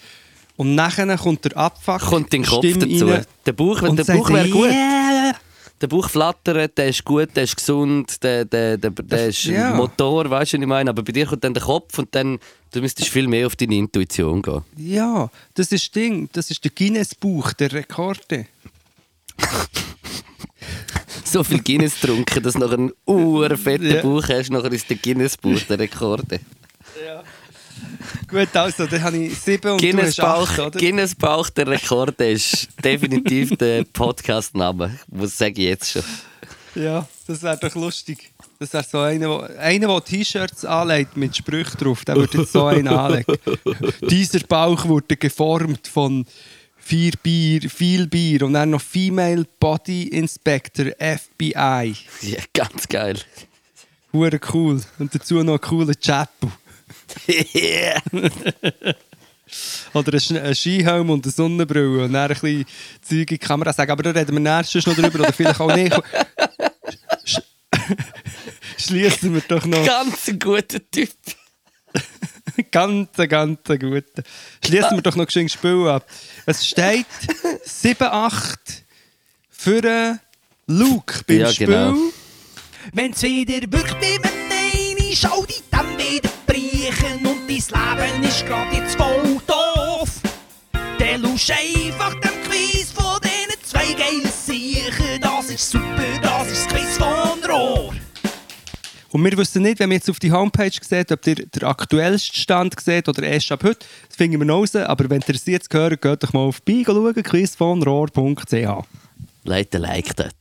Speaker 2: Und nachher kommt der Abfuck.
Speaker 3: Kommt dein Kopf
Speaker 2: Stimme
Speaker 3: dazu.
Speaker 2: rein
Speaker 3: Der Bauch, der Bauch wäre gut.
Speaker 2: «Yeah!»
Speaker 3: der Bauch flattert, der ist gut, der ist gesund, der, der, der, der ist
Speaker 2: ja.
Speaker 3: Motor, weißt du, was ich meine? Aber bei dir kommt dann der Kopf und dann du müsstest viel mehr auf deine Intuition gehen.
Speaker 2: Ja, das ist das Ding. Das ist der Guinness-Buch der Rekorde.
Speaker 3: So viel Guinness getrunken, dass du noch einen urfetten
Speaker 2: Ja.
Speaker 3: Bauch hast, nachher ist der Guinness-Buch der Rekorde.
Speaker 2: Gut, also, dann habe ich sieben und
Speaker 3: Guinness
Speaker 2: du hast acht,
Speaker 3: Bauch,
Speaker 2: oder?
Speaker 3: Guinness Bauch der Rekorde ist definitiv der Podcast-Name. Das sage ich jetzt schon.
Speaker 2: Ja, das wäre doch lustig. Das wäre so einer, der T-Shirts anlegt mit Sprüchen drauf, der würde jetzt so einen anlegen. Dieser Bauch wurde geformt von vier Bier, viel Bier und dann noch Female Body Inspector FBI.
Speaker 3: Ja, ganz geil.
Speaker 2: Hure cool. Und dazu noch einen coolen Chapel.
Speaker 3: yeah.
Speaker 2: Oder ein Skihelm und eine Sonnenbrille und dann ein bisschen Zeug in die Kamera sagen. Aber da reden wir nächstes noch drüber oder vielleicht auch nicht. Sch- Schließen wir doch noch.
Speaker 3: Ganz ein guter Typ.
Speaker 2: Ganz, ganz guten. Schließen wir doch noch das Spiel ab. Es steht 7-8 für den Luke beim
Speaker 3: Ja,
Speaker 2: Spiel.
Speaker 3: genau.
Speaker 1: Wenn's wieder wirkt mit Nein, schau dich dann wieder brechen und dein Leben ist grad jetzt voll doof. Der lusch einfach dem Quiz von diesen zwei geilen Siechen. Das ist super, das ist das Quiz von Rohr.
Speaker 2: Und wir wissen nicht, wenn wir jetzt auf die Homepage seht, ob ihr den aktuellsten Stand seht oder erst ab heute. Das finden wir noch raus. Aber wenn ihr es jetzt gehört, geht doch mal auf bei schauen, quizvonrohr.ch.
Speaker 3: Leute, like dort.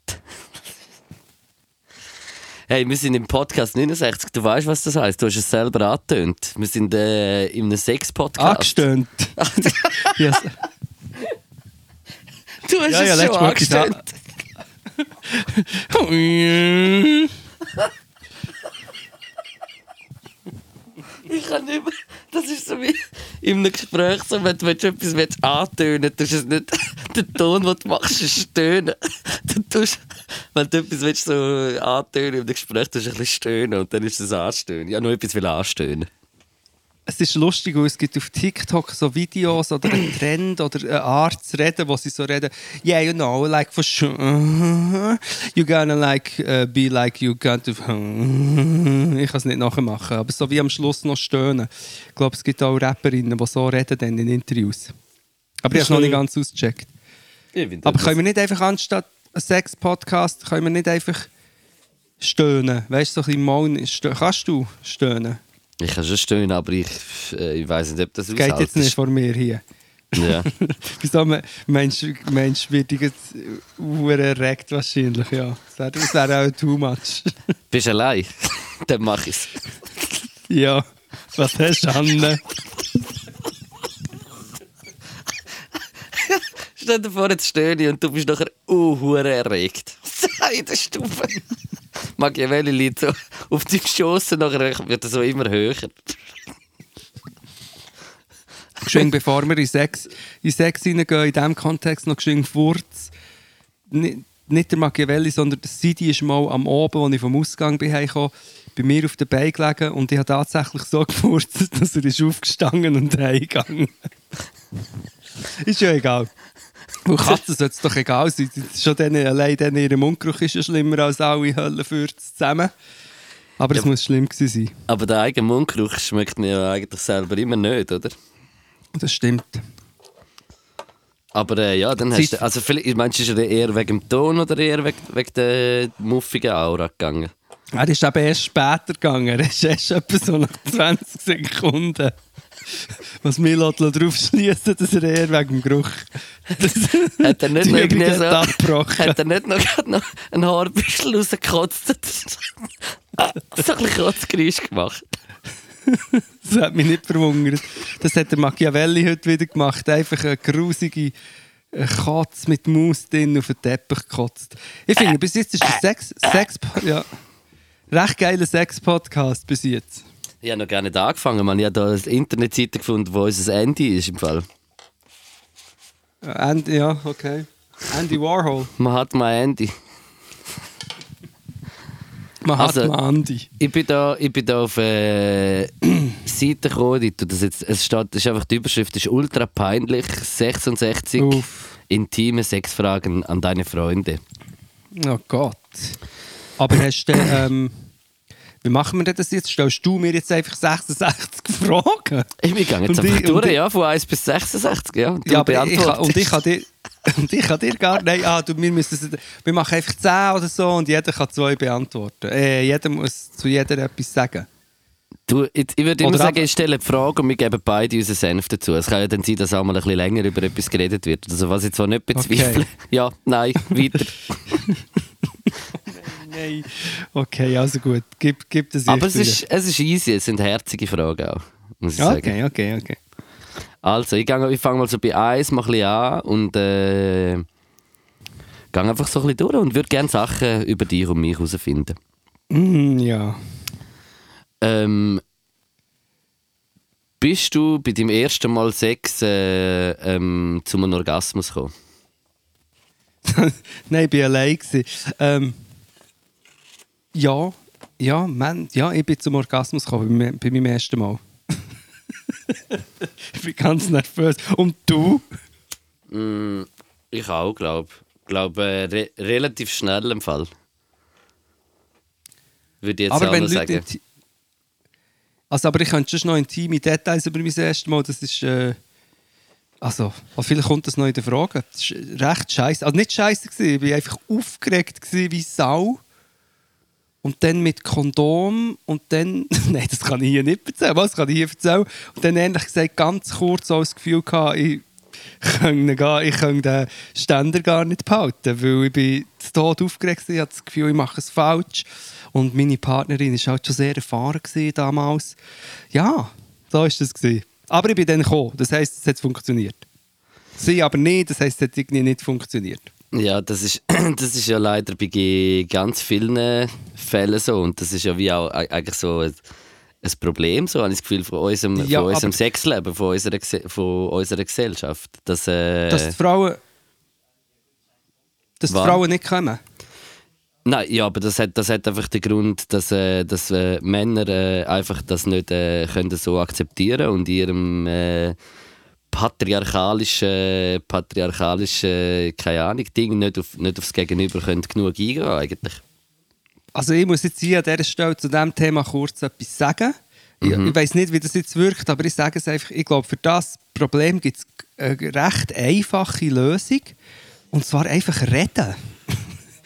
Speaker 3: Hey, wir sind im Podcast 69. Du weißt, was das heißt. Du hast es selber angetönt. Wir sind äh, in einem Sex-Podcast.
Speaker 2: Angestöhnt. yes.
Speaker 3: Du hast
Speaker 2: Ja, ja,
Speaker 3: es
Speaker 2: letztes
Speaker 3: schon angestellt. Ich kann nicht mehr. Das ist so wie in einem Gespräch, so, wenn du etwas willst antönen willst, es nicht der Ton, den du machst, ist stöhnen. Du tust, wenn du etwas willst, so antönen einem Gespräch, tust du ein bisschen stöhnen und dann ist es anstönen. Ja, nur etwas will anstönen.
Speaker 2: Es ist lustig, weil es gibt auf TikTok so Videos oder einen Trend oder eine Art zu reden, wo sie so reden, yeah, you know, like for sure, you gonna like uh, be like you to, ich kann es nicht nachmachen, aber so wie am Schluss noch stöhnen. Ich glaube, es gibt auch Rapperinnen, die so reden dann in Interviews. Aber ich habe es noch nicht ganz ausgecheckt. Aber können wir nicht einfach anstatt Sex-Podcast, können wir nicht einfach stöhnen? Weißt du, so ein bisschen stö- kannst du stöhnen?
Speaker 3: Ich kann schon stöhnen, aber ich, äh, ich weiß nicht, ob das
Speaker 2: Geht jetzt nicht vor mir hier.
Speaker 3: Ja.
Speaker 2: Wieso? me- Mensch, Mensch wird dich jetzt uh, erregt wahrscheinlich, ja. Das wäre auch too much.
Speaker 3: Bist du allein? Dann mach ich's.
Speaker 2: ja. Was hast du, Anne?
Speaker 3: Stell dir vor, jetzt stöhne und du bist nachher uh, erregt. in der Stube. Machiavelli liegt so auf die Schossen, nachher wird er so immer höher.
Speaker 2: Geschwind, bevor wir in Sex, in Sex reingehen, in diesem Kontext noch geschwind Furz. Nicht, nicht der Machiavelli, sondern der Sidi ist mal am Oben, als ich vom Ausgang bin, heimgekommen, bei mir auf den Beinen gelegen und ich habe tatsächlich so gefurzt, dass er ist aufgestanden und heimgegangen Ist ja egal. Weil Katzen sollte es doch egal sein. Schon denen, allein denen, ihr Mundgeruch ist ja schlimmer als alle Höllenfürze zusammen. Aber es
Speaker 3: Ja.
Speaker 2: muss schlimm gewesen sein.
Speaker 3: Aber der eigene Mundgeruch schmeckt mir ja eigentlich selber immer nicht, oder?
Speaker 2: Das stimmt.
Speaker 3: Aber äh, ja, dann hast du. Also, vielleicht, meinst du, ist er eher wegen dem Ton oder eher wegen, wegen der muffigen Aura gegangen?
Speaker 2: Er ist eben erst später gegangen. Er ist erst etwa so nach 20 Sekunden. Was mir darauf schließen, dass er eher wegen dem Geruch.
Speaker 3: Hat er nicht noch so.
Speaker 2: hat abgebrochen.
Speaker 3: Hat er nicht noch, noch ein Haarbüschel rausgekotzt? so ein Kotzgeräusch gemacht.
Speaker 2: Das hat mich nicht verwundert. Das hat der Machiavelli heute wieder gemacht. Einfach eine grusige äh, Katze mit Maus drin auf den Teppich gekotzt. Ich finde, bis jetzt ist der Sex, Sex ja, recht geiler Sex-Podcast bis jetzt.
Speaker 3: Ich habe noch gar nicht angefangen. Man. Ich habe da eine Internetseite gefunden, wo unser Andy ist im Fall.
Speaker 2: Äh, Andy, ja, okay. Andy Warhol.
Speaker 3: Man hat mein Andy.
Speaker 2: Man hat
Speaker 3: Also-
Speaker 2: mal Andy.
Speaker 3: Ich bin da, ich bin da auf äh, Seite gekommen, das jetzt, es steht, das ist einfach die Überschrift, ist ultra peinlich, 66
Speaker 2: Uff.
Speaker 3: intime Sexfragen an deine Freunde.
Speaker 2: Oh Gott. Aber hast du, ähm, wie machen wir denn das jetzt? Stellst du mir jetzt einfach 66 Fragen?
Speaker 3: Ich bin gegangen jetzt einfach durch, ja, von 1 bis 66, ja. Und
Speaker 2: Ja, aber ich, und ich kann dir... Und ich kann dir gar nein, ah, du, wir, müssen, wir machen einfach 10 oder so und jeder kann zwei beantworten. Äh, jeder muss zu jeder etwas sagen.
Speaker 3: Du, ich, ich würde immer
Speaker 2: Oder
Speaker 3: sagen, ich stelle die Frage und wir geben beide unseren Senf dazu. Es kann ja dann sein, dass auch mal ein bisschen länger über etwas geredet wird. Also was ich zwar nicht bezweifle. Ja, nein, weiter.
Speaker 2: Nein. Okay, also gut. Gib, gib das
Speaker 3: Aber es ist, es ist easy, es sind herzige Fragen auch, muss ich
Speaker 2: wieder.
Speaker 3: sagen.
Speaker 2: Okay, okay, okay.
Speaker 3: Also, ich, gang- ich fange mal so bei 1 mal ein bisschen an und äh, gehe einfach so ein bisschen durch und würde gerne Sachen über dich und mich herausfinden.
Speaker 2: Mm, ja.
Speaker 3: Ähm, bist du bei deinem ersten Mal Sex äh, ähm, zu einem Orgasmus gekommen?
Speaker 2: Nein, ich war allein. Ähm, ja, ja, Mann, ja, ich bin zum Orgasmus gekommen bei, bei meinem ersten Mal. ich bin ganz nervös. Und du?
Speaker 3: Mm, ich auch, glaube glaube äh, re relativ schnell im Fall. Würde ich jetzt
Speaker 2: aber
Speaker 3: auch sagen.
Speaker 2: also, aber ich könnte schon noch intime Details über mein erstes Mal. Das ist. Äh, also, oh, vielleicht kommt das noch in der Frage. Das ist recht scheiße. Also nicht scheiße gewesen. Ich war einfach aufgeregt gewesen wie Sau. Und dann mit Kondom und dann. Nein, das kann ich hier nicht erzählen. Was kann ich hier erzählen? Und dann ehrlich gesagt ganz kurz so das Gefühl gehabt, ich könnte, gar, ich könnte den Ständer gar nicht behalten, weil ich bin zu Tod aufgeregt war. Ich hatte das Gefühl, ich mache es falsch. Und meine Partnerin war halt schon sehr erfahren damals. Ja, so war das. Aber ich bin dann gekommen. Das heisst, es hat funktioniert. Sie aber nicht, das heisst, es hat irgendwie nicht funktioniert.
Speaker 3: Ja, das ist, das ist ja leider bei ganz vielen Fällen so. Und das ist ja wie auch e- eigentlich so ein, ein Problem, so habe ich das Gefühl, von unserem,
Speaker 2: Ja,
Speaker 3: von unserem Sexleben, von unserer, von unserer Gesellschaft. Dass, äh,
Speaker 2: Dass die Frauen. Dass die? Frauen nicht kommen.
Speaker 3: Nein, ja, aber das hat, das hat einfach den Grund, dass, äh, dass äh, Männer äh, einfach das nicht äh, können so akzeptieren und ihrem äh, patriarchalischen, patriarchalischen, keine Ahnung, Ding nicht, auf, nicht aufs Gegenüber können genug eingehen eigentlich.
Speaker 2: Also ich muss jetzt hier an dieser Stelle zu diesem Thema kurz etwas sagen. Ich, ich weiß nicht, wie das jetzt wirkt, aber ich sage es einfach, ich glaube, für das Problem gibt es eine recht einfache Lösung. Und zwar einfach reden.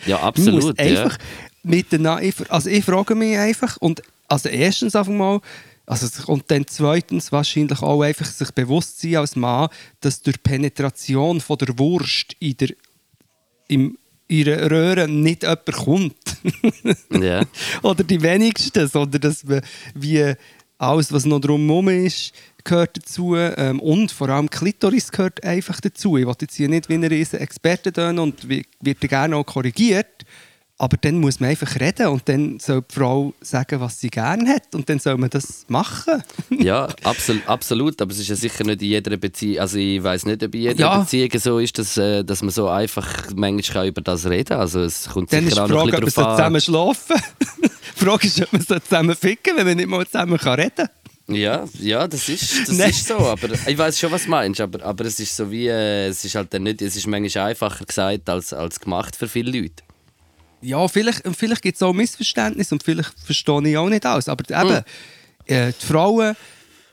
Speaker 3: Ja, absolut.
Speaker 2: muss
Speaker 3: ja.
Speaker 2: einfach miteinander, also ich frage mich einfach, und also erstens einfach mal, also, und dann zweitens wahrscheinlich auch einfach sich bewusst sein als Mann, dass durch Penetration von der Wurst in der im, in der Röhre nicht jemand kommt.
Speaker 3: Ja.
Speaker 2: Oder die wenigsten, sondern dass man wie alles, was noch drumherum ist, gehört dazu. Ähm, und vor allem Klitoris gehört einfach dazu. Ich will jetzt hier nicht wie ein riesen Experte tun und wi- wird gerne auch korrigiert. Aber dann muss man einfach reden und dann soll die Frau sagen, was sie gerne hat und dann soll man das machen.
Speaker 3: Ja, absolut, absolut. Aber es ist ja sicher nicht in jeder Beziehung. Also ich weiß nicht, ob in jeder
Speaker 2: Ja.
Speaker 3: Beziehung so ist, dass, äh, dass man so einfach manchmal über das reden kann. Also es kommt
Speaker 2: Dann ist
Speaker 3: sicher auch noch ein
Speaker 2: Frage, ob man
Speaker 3: bisschen
Speaker 2: so
Speaker 3: drauf an.
Speaker 2: zusammen schlafen Die Frage ist, ob man so zusammen ficken wenn man nicht mal zusammen kann reden kann.
Speaker 3: Ja, ja, das ist, das ist so. Aber ich weiß schon, was du meinst. Aber, aber es ist so wie, äh, es ist halt dann nicht, es ist manchmal einfacher gesagt als, als gemacht für viele Leute.
Speaker 2: Ja, vielleicht, vielleicht gibt es auch Missverständnisse und vielleicht verstehe ich auch nicht alles. Aber eben, äh, die Frauen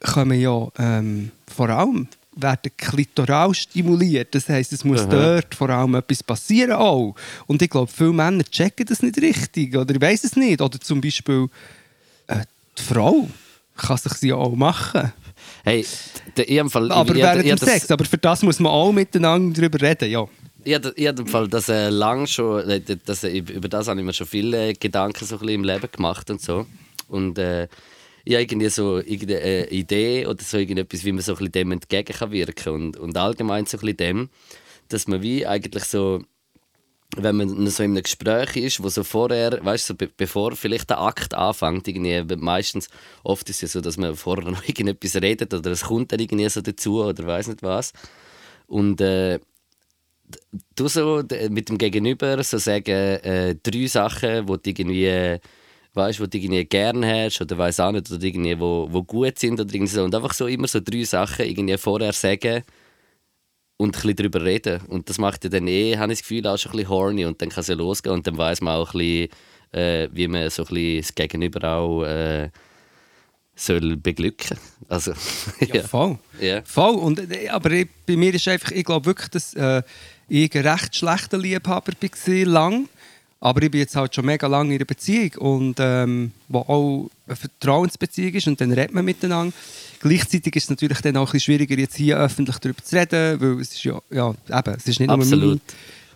Speaker 2: kommen ja ähm, vor allem werden klitoral stimuliert. Das heisst, es muss
Speaker 3: Aha.
Speaker 2: dort vor allem etwas passieren auch. Und ich glaube, viele Männer checken das nicht richtig oder ich weiß es nicht. Oder zum Beispiel äh, die Frau kann sich sie ja auch machen.
Speaker 3: Hey, im Fall,
Speaker 2: Aber
Speaker 3: ich,
Speaker 2: während
Speaker 3: ich,
Speaker 2: dem Sex. Aber für das muss man auch miteinander darüber reden, ja.
Speaker 3: Ich habe Fall das äh, lang schon, äh, das, äh, über das habe ich mir schon viele äh, Gedanken so im Leben gemacht und so. Und äh, ich habe irgendwie so irgendeine äh, Idee oder so irgendetwas, wie man so ein dem entgegen kann wirken und, und allgemein so ein dem, dass man wie eigentlich so, wenn man so in einem Gespräch ist, wo so vorher, weißt du, so be bevor vielleicht der Akt anfängt, weil meistens, oft ist es ja so, dass man vorher noch irgendetwas redet oder es kommt dann irgendwie so dazu oder weiß nicht was. Und äh, du so mit dem Gegenüber so sagen, äh, drei Sachen, wo du irgendwie, weißt, wo du irgendwie gerne hast oder weiß auch nicht, oder irgendwie, wo, wo gut sind oder irgendwie so. Und einfach so immer so drei Sachen irgendwie vorher sagen, und ein bisschen darüber reden. Und das macht ja dann eh, habe ich das Gefühl, auch schon ein bisschen horny und dann kann es ja losgehen und dann weiß man auch ein bisschen, äh, wie man so ein bisschen das Gegenüber auch äh, soll beglücken. Also,
Speaker 2: Ja, voll.
Speaker 3: Ja.
Speaker 2: Voll. Und, äh, aber ich, bei mir ist einfach, ich glaube wirklich, dass äh, ich ein recht schlechter Liebhaber war, lang. Aber ich bin jetzt halt schon mega lange in einer Beziehung und ähm, wo auch eine Vertrauensbeziehung ist und dann redet man miteinander. Gleichzeitig ist es natürlich dann auch ein bisschen schwieriger, jetzt hier öffentlich darüber zu reden, weil es ist ja, ja eben, es ist nicht nur mein,
Speaker 3: Absolut.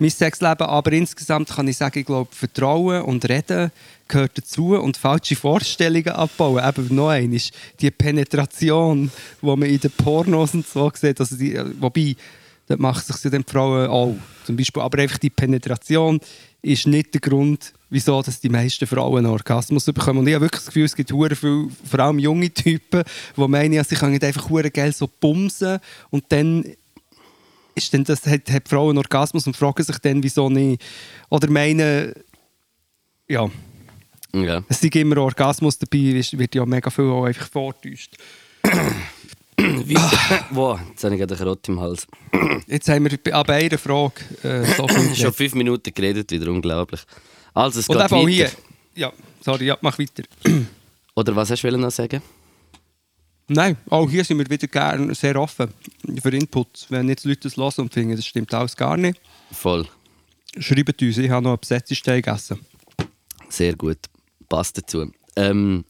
Speaker 2: mein Sexleben, aber insgesamt kann ich sagen, ich glaube, Vertrauen und Reden gehört dazu und falsche Vorstellungen abbauen. Eben noch eine ist die Penetration, die man in den Pornos und so sieht. Also die, wobei, das macht sich dann die Frauen auch. Zum Beispiel, aber einfach die Penetration ist nicht der Grund, wieso dass die meisten Frauen einen Orgasmus bekommen. Und ich habe wirklich das Gefühl, es gibt hure viel, vor allem junge Typen, die meinen, sie können nicht einfach hure geil so bumsen und dann ist dann das, hat, hat die Frau einen Orgasmus und fragen sich dann, wieso nicht. Oder meinen, ja,
Speaker 3: Ja.
Speaker 2: es ist immer Orgasmus dabei, wird ja mega viel auch einfach vortäuscht.
Speaker 3: wow, jetzt habe ich gerade Rott im Hals.
Speaker 2: Jetzt haben wir an einer Frage äh, so
Speaker 3: Schon fünf Minuten geredet, wieder unglaublich. Also, es
Speaker 2: Und
Speaker 3: geht weiter.
Speaker 2: hier. Ja, sorry, ja, mach weiter.
Speaker 3: Oder was hast du noch sagen?
Speaker 2: Nein, auch hier sind wir wieder gerne sehr offen für Input. Wenn jetzt Leute das hören und finden, das stimmt alles gar nicht,
Speaker 3: Voll.
Speaker 2: schreibt uns, ich habe noch einen Besetzungsteig gegessen.
Speaker 3: Sehr gut. Passt dazu. Ähm,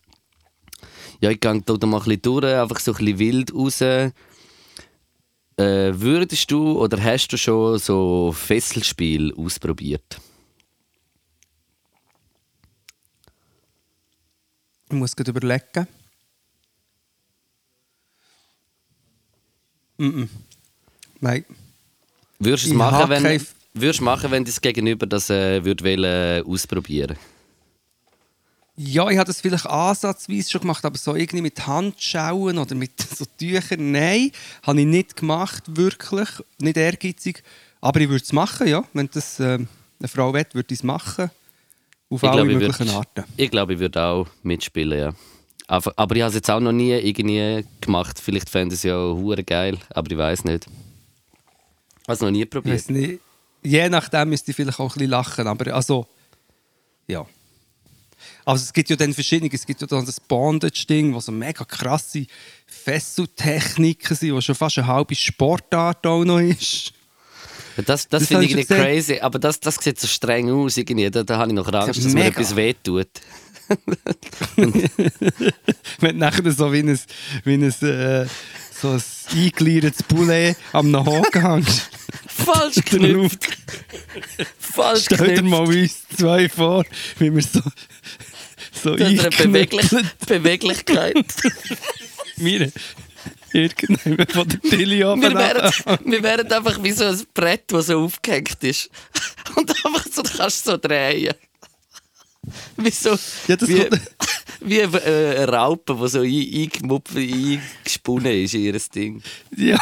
Speaker 3: ja, ich gehe da mal ein bisschen durch, einfach so ein bisschen wild raus. Äh, würdest du oder hast du schon so Fesselspiel ausprobiert?
Speaker 2: Ich muss gerade überlegen. Mm -mm. Nein.
Speaker 3: Würdest du es machen, wenn, würdest machen, wenn das Gegenüber das äh, würde wollen, äh, ausprobieren
Speaker 2: Ja, ich habe das vielleicht ansatzweise schon gemacht, aber so irgendwie mit Handschauen oder mit so Tüchern, nein, habe ich nicht gemacht, wirklich. Nicht ehrgeizig. Aber ich würde es machen, ja. Wenn das äh, eine Frau will, würde ich es machen. Auf
Speaker 3: Ich
Speaker 2: alle
Speaker 3: glaube, ich
Speaker 2: möglichen
Speaker 3: würd-
Speaker 2: Arten.
Speaker 3: Ich glaube, ich würde auch mitspielen, ja. Aber, aber ich habe es jetzt auch noch nie irgendwie gemacht. Vielleicht fände ich es ja hure geil, aber ich weiß nicht. Ich habe es noch nie probiert.
Speaker 2: Je nachdem müsste ich vielleicht auch ein bisschen lachen, aber also, ja. Also es gibt ja dann verschiedene, es gibt ja dann das Bondage-Ding, wo so mega krasse Fesseltechniken sind, wo schon fast eine halbe Sportart auch noch ist.
Speaker 3: Das, das,
Speaker 2: Das
Speaker 3: finde ich
Speaker 2: schon
Speaker 3: crazy, aber das, das sieht so streng aus. Irgendwie. Da, da habe ich noch Angst, dass mir etwas wehtut.
Speaker 2: Wenn nachher so wie ein, wie ein, äh, so ein eingeliertes Poulet am Haken hängst.
Speaker 3: Falsch geknüpft. Falsch
Speaker 2: Stell dir mal uns zwei vor, wie wir so, so
Speaker 3: eine Beweglich Beweglichkeit.
Speaker 2: mir irgendjemand von der Tilly oben
Speaker 3: wir, wären,
Speaker 2: ab-
Speaker 3: wir wären einfach wie so ein Brett, das so aufgehängt ist. Und einfach so, du kannst so drehen. Wie so,
Speaker 2: Ja, das
Speaker 3: wie, wie eine, äh, eine Raupe, die so ein- eingemupft, eingesponnen ist in ihr Ding.
Speaker 2: Ja,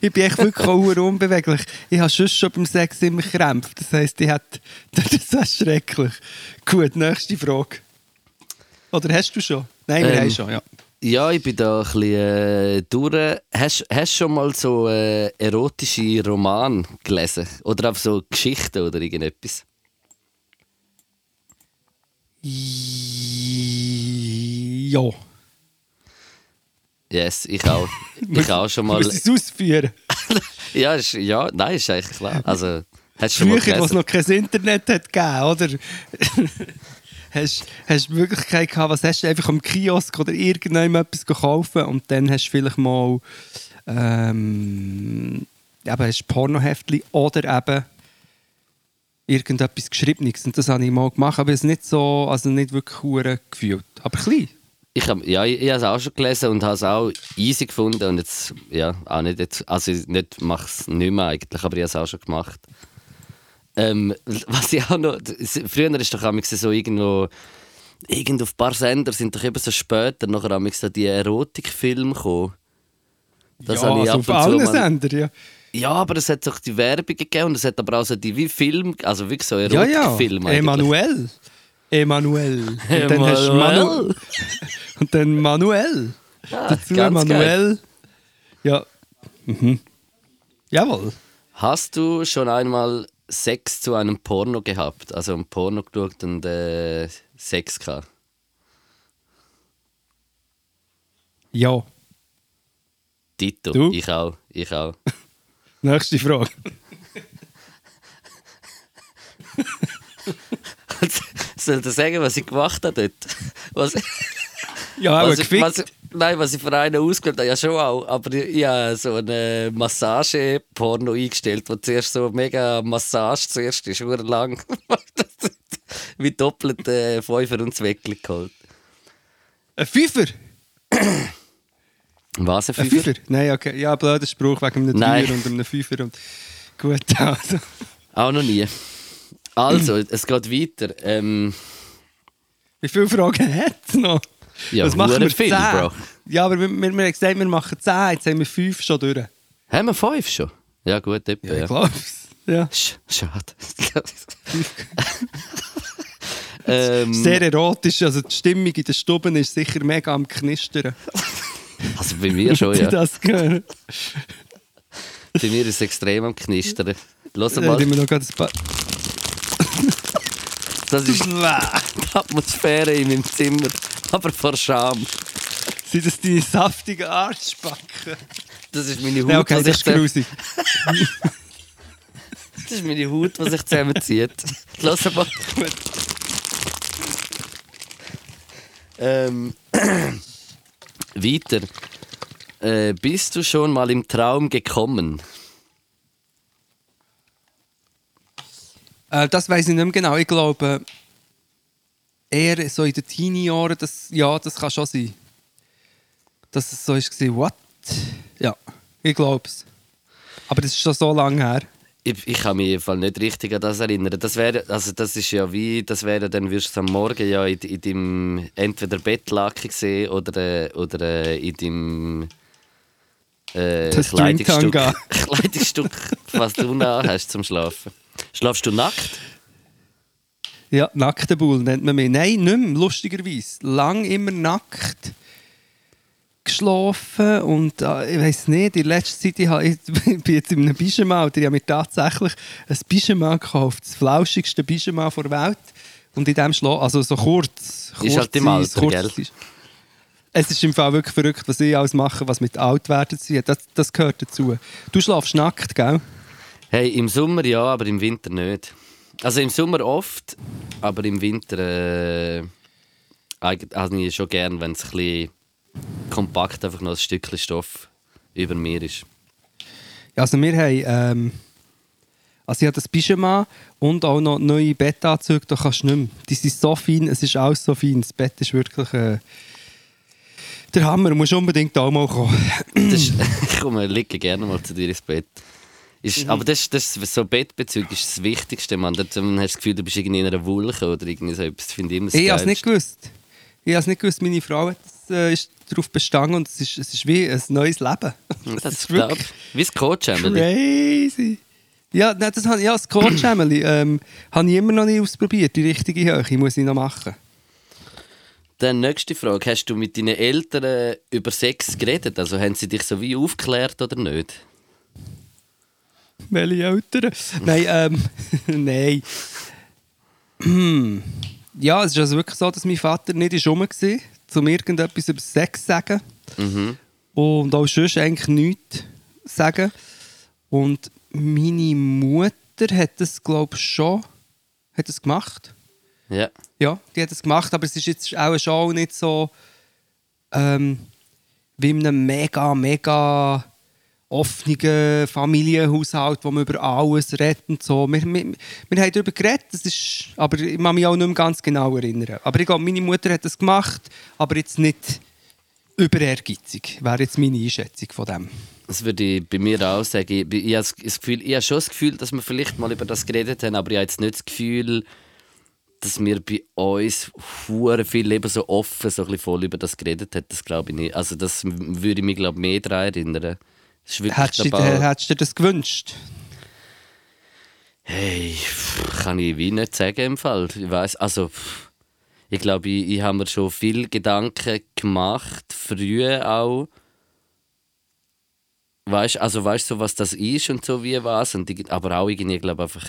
Speaker 2: ich bin echt wirklich auch unbeweglich. Ich habe sonst schon beim Sex immer Krämpfe. Das heisst, ich hätte... Das ist schrecklich. Gut, nächste Frage. Oder hast du schon? Nein, wir
Speaker 3: Ähm,
Speaker 2: haben schon, ja.
Speaker 3: Ja, ich bin da ein bisschen äh, durch. Hast du schon mal so äh, erotische Romane gelesen? Oder auch so Geschichten oder irgendetwas?
Speaker 2: Ja.
Speaker 3: Yes, ich auch. Ich auch schon mal.
Speaker 2: Muss ich es ausführen?
Speaker 3: Ja, ist, ja, nein, ist eigentlich klar. Also, hast du schon mal
Speaker 2: Früher, als es noch kein Internet hat gegeben, oder? hast du die Möglichkeit gehabt, was hast du einfach am Kiosk oder irgendjemand etwas kaufen und dann hast du vielleicht mal ähm, eben hast Pornoheftli oder eben irgendetwas Geschriebenes. Und das habe ich mal gemacht, aber es nicht so, also nicht wirklich hure gefühlt. Aber klein.
Speaker 3: Ich hab, ja, ich, ich habe es auch schon gelesen und habe es auch easy gefunden und jetzt, ja, auch nicht jetzt, also ich mache es nicht mehr eigentlich, aber ich habe es auch schon gemacht. Ähm, was ich auch noch, früher ist doch manchmal so irgendwo, irgendwo auf ein paar Sender sind doch eben so später nachher manchmal so die Erotikfilme gekommen. Das
Speaker 2: ja,
Speaker 3: habe ich
Speaker 2: also auf allen Sendern, ja.
Speaker 3: Ja, aber es hat doch die Werbung gegeben und es hat aber auch so die wie Film, also wirklich so
Speaker 2: Ja, ja.
Speaker 3: Erotikfilme. eigentlich.
Speaker 2: Emanuel. Emanuel. Und dann hast du. Manu Und dann Manuel.
Speaker 3: Ah,
Speaker 2: Dazu Manuel. Ja. Mhm. Jawohl.
Speaker 3: Hast du schon einmal Sex zu einem Porno gehabt? Also ein Porno geschaut und äh, Sex gehabt?
Speaker 2: Ja.
Speaker 3: Tito,
Speaker 2: Du?
Speaker 3: ich auch. Ich auch.
Speaker 2: Nächste Frage.
Speaker 3: Soll ich sagen, was ich gemacht habe dort? Was,
Speaker 2: Ja, auch
Speaker 3: was,
Speaker 2: gefickt.
Speaker 3: was, nein, was ich für einen ausgewählt habe, ja schon auch. Aber ich, ich habe so eine Massage-Porno eingestellt, wo zuerst so mega Massage zuerst ist, lang. Wie doppelt äh, Fünfer und Zweckli geholt.
Speaker 2: Ein Fünfer?
Speaker 3: Was, ein
Speaker 2: Ein
Speaker 3: Fünfer?
Speaker 2: Fünfer? Nein, okay. Ja, blöder Spruch wegen einem
Speaker 3: Nein.
Speaker 2: Dreier und einem Fünfer. Und Gut, also.
Speaker 3: Auch noch nie. Also, es geht weiter. Ähm,
Speaker 2: Wie viele Fragen hat es noch?
Speaker 3: Ja,
Speaker 2: Was machen wir?
Speaker 3: viel? Bro.
Speaker 2: Ja, aber wir, wir, wir haben gesagt, wir machen 10, jetzt haben wir 5 schon durch. Ja,
Speaker 3: Haben wir fünf schon? Ja, gut, etwa, ja.
Speaker 2: ich glaube Ja.
Speaker 3: Sch schade. ähm,
Speaker 2: Sehr erotisch, also die Stimmung in den Stuben ist sicher mega am Knistern.
Speaker 3: also bei mir schon, ja.
Speaker 2: das gehört?
Speaker 3: Bei mir ist es extrem am Knistern.
Speaker 2: Ja,
Speaker 3: mal,
Speaker 2: noch ein paar...
Speaker 3: das ist die Atmosphäre in meinem Zimmer. Aber vor Scham.
Speaker 2: Sind das deine saftigen Arschbacken?
Speaker 3: Das ist meine Haut,
Speaker 2: Ja, okay,
Speaker 3: was
Speaker 2: das
Speaker 3: ich
Speaker 2: ist grusig.
Speaker 3: Das ist meine Haut, die sich zusammenzieht. Los mal. ähm, weiter. Äh, bist du schon mal im Traum gekommen?
Speaker 2: Äh, das weiß ich nicht mehr genau. Ich glaube, eher so in den Teenie-Jahren, das, ja, das kann schon sein. Dass es so war, what? Ja, ich glaube es. Aber das ist schon so lange her.
Speaker 3: Ich, ich kann mich jedenfalls nicht richtig an das erinnern. Das wäre, also das ist ja wie, das wäre dann wirst du am Morgen ja in, in deinem entweder Bettlaken sehen oder, äh, oder äh, in deinem äh,
Speaker 2: Das
Speaker 3: Kleidungsstück. Kleidungsstück, was du noch hast zum Schlafen. Schlafst du nackt?
Speaker 2: Ja, nackte Bull nennt man mich. Nein, nicht mehr, lustigerweise. Lang immer nackt geschlafen und äh, ich weiß nicht, in letzter Zeit ich, hab- ich bin jetzt in einem Pyjama oder ich habe mir tatsächlich ein Pyjama gekauft, das flauschigste Pyjama der Welt und in dem Schlaf, also so kurz, kurz
Speaker 3: halt im Alter,
Speaker 2: kurz
Speaker 3: gell?
Speaker 2: ist- Es ist im Fall wirklich verrückt, was ich alles mache, was mit alt werden zu das, das gehört dazu. Du schlafst nackt, gell?
Speaker 3: Hey, im Sommer ja, aber im Winter nicht. Also im Sommer oft, aber im Winter äh, eig- also schon gern, wenn es ein bisschen kompakt einfach noch ein Stückchen Stoff über mir ist.
Speaker 2: Ja, also wir haben, ähm, also ich habe das Pyjama und auch noch neue Bettanzüge, da kannst du nicht mehr. Die sind so fein, es ist alles so fein, das Bett ist wirklich äh, der Hammer, du musst unbedingt auch mal kommen.
Speaker 3: Ist, ich komme, liege gerne mal zu dir ins Bett. Ist, Aber das, das so Bettbezug ist das Wichtigste, man. Dann hast du das Gefühl, du bist irgendwie in einer Wolke oder irgendwie so etwas. Das finde ich immer das
Speaker 2: Ich habe es nicht gewusst. Ich habe es nicht gewusst, meine Frau hat das, äh, ist darauf bestanden und es ist, es ist wie ein neues Leben.
Speaker 3: Das
Speaker 2: ist
Speaker 3: ist glaub, wie das Coach-Emily.
Speaker 2: Crazy. Ja, nein, das, habe- ja, das Coach ähm, habe ich immer noch nicht ausprobiert. Die richtige Höhe muss ich noch machen.
Speaker 3: Dann nächste Frage. Hast du mit deinen Eltern über Sex geredet? Also haben sie dich so wie aufgeklärt oder nicht?
Speaker 2: Welche Eltern? Nein, ähm, nein. Hm. ja, es ist also wirklich so, dass mein Vater nicht ist rum war, um irgendetwas über Sex zu sagen.
Speaker 3: Mhm.
Speaker 2: Und auch sonst eigentlich nichts sagen. Und meine Mutter hat das, glaube ich, schon hat das gemacht.
Speaker 3: Ja.
Speaker 2: Ja, die hat es gemacht, aber es ist jetzt auch schon nicht so ähm, wie in einem mega, mega offenen Familienhaushalt, wo man über alles redet und so. Wir, wir, wir haben darüber geredet, das ist, aber ich kann mich auch nicht mehr ganz genau erinnern. Aber ich glaube, meine Mutter hat das gemacht, aber jetzt nicht über ehrgeizig, wäre jetzt meine Einschätzung von dem.
Speaker 3: Das würde ich bei mir auch sagen. Ich, ich, habe das Gefühl, ich habe schon das Gefühl, dass wir vielleicht mal über das geredet haben, aber ich habe jetzt nicht das Gefühl, dass wir bei uns hure viel eben so offen, so ein bisschen voll über das geredet haben. Das glaube ich nicht. Also das würde ich mich glaube mehr daran erinnern. Das ist
Speaker 2: Hättest du, du dir das gewünscht?
Speaker 3: Hey, pff, kann ich wie nicht sagen im Fall. Ich weiß, also pff, ich glaube, ich, ich habe mir schon viel Gedanken gemacht, früher auch. Weißt also weißt so, was das ist und so wie was. Und ich, aber auch irgendwie, glaube einfach.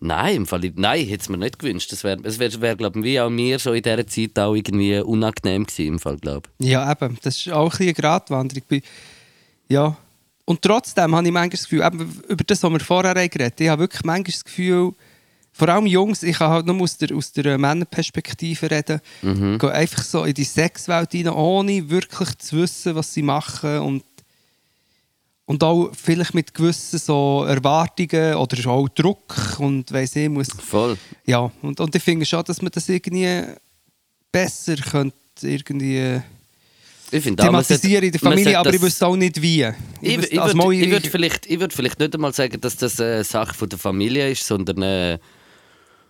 Speaker 3: Nein, im Fall, nein, hätte es mir nicht gewünscht. Das wäre, es wäre, wär, glaube wie auch mir so in dieser Zeit auch irgendwie unangenehm gewesen, im Fall, glaube
Speaker 2: Ja, eben. Das ist auch ein bisschen eine Gratwanderung. Ja. Und trotzdem habe ich manchmal das Gefühl, eben über das, was wir vorher geredet haben, ich habe wirklich manchmal das Gefühl, vor allem Jungs, ich kann halt nur aus der, aus der Männerperspektive reden, gehen einfach so in die Sexwelt rein, ohne wirklich zu wissen, was sie machen und und auch vielleicht mit gewissen so Erwartungen oder auch Druck und weiss ich, muss
Speaker 3: Voll.
Speaker 2: ja, und, und ich finde schon, dass man das irgendwie besser könnte irgendwie
Speaker 3: Ich finde sollte-
Speaker 2: thematisieren in der Familie,
Speaker 3: sollte
Speaker 2: aber ich wüsste auch nicht wie.
Speaker 3: Ich, ich,
Speaker 2: also
Speaker 3: würde ich, würd vielleicht, ich würd vielleicht nicht einmal sagen, dass das eine Sache von der Familie ist, sondern äh,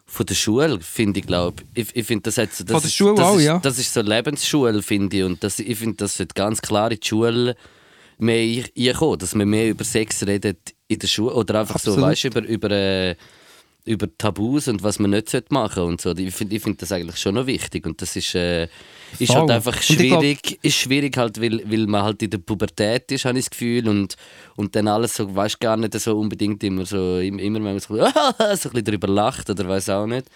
Speaker 3: von der Schule, finde ich, glaube ich. Ich finde, das, hat so- das
Speaker 2: Von der
Speaker 3: ist-
Speaker 2: Schule
Speaker 3: das
Speaker 2: auch,
Speaker 3: ist,
Speaker 2: ja.
Speaker 3: Das ist so Lebensschule, finde ich. Und das, ich finde, das sollte ganz klar in die Schule mehr einkommen, dass man mehr über Sex redet in der Schule. Oder einfach so,
Speaker 2: Absolut.
Speaker 3: weißt du, über, über, äh, über Tabus und was man nicht sollte machen und so. Ich finde ich find das eigentlich schon noch wichtig. Und das ist, äh, ist
Speaker 2: Voll.
Speaker 3: halt einfach
Speaker 2: ich glaub-
Speaker 3: schwierig, ist schwierig halt, weil, weil man halt in der Pubertät ist, habe ich das Gefühl. Und, und dann alles so, weißt gar nicht so unbedingt immer so, immer wenn man so, so ein bisschen darüber lacht oder weiß auch nicht.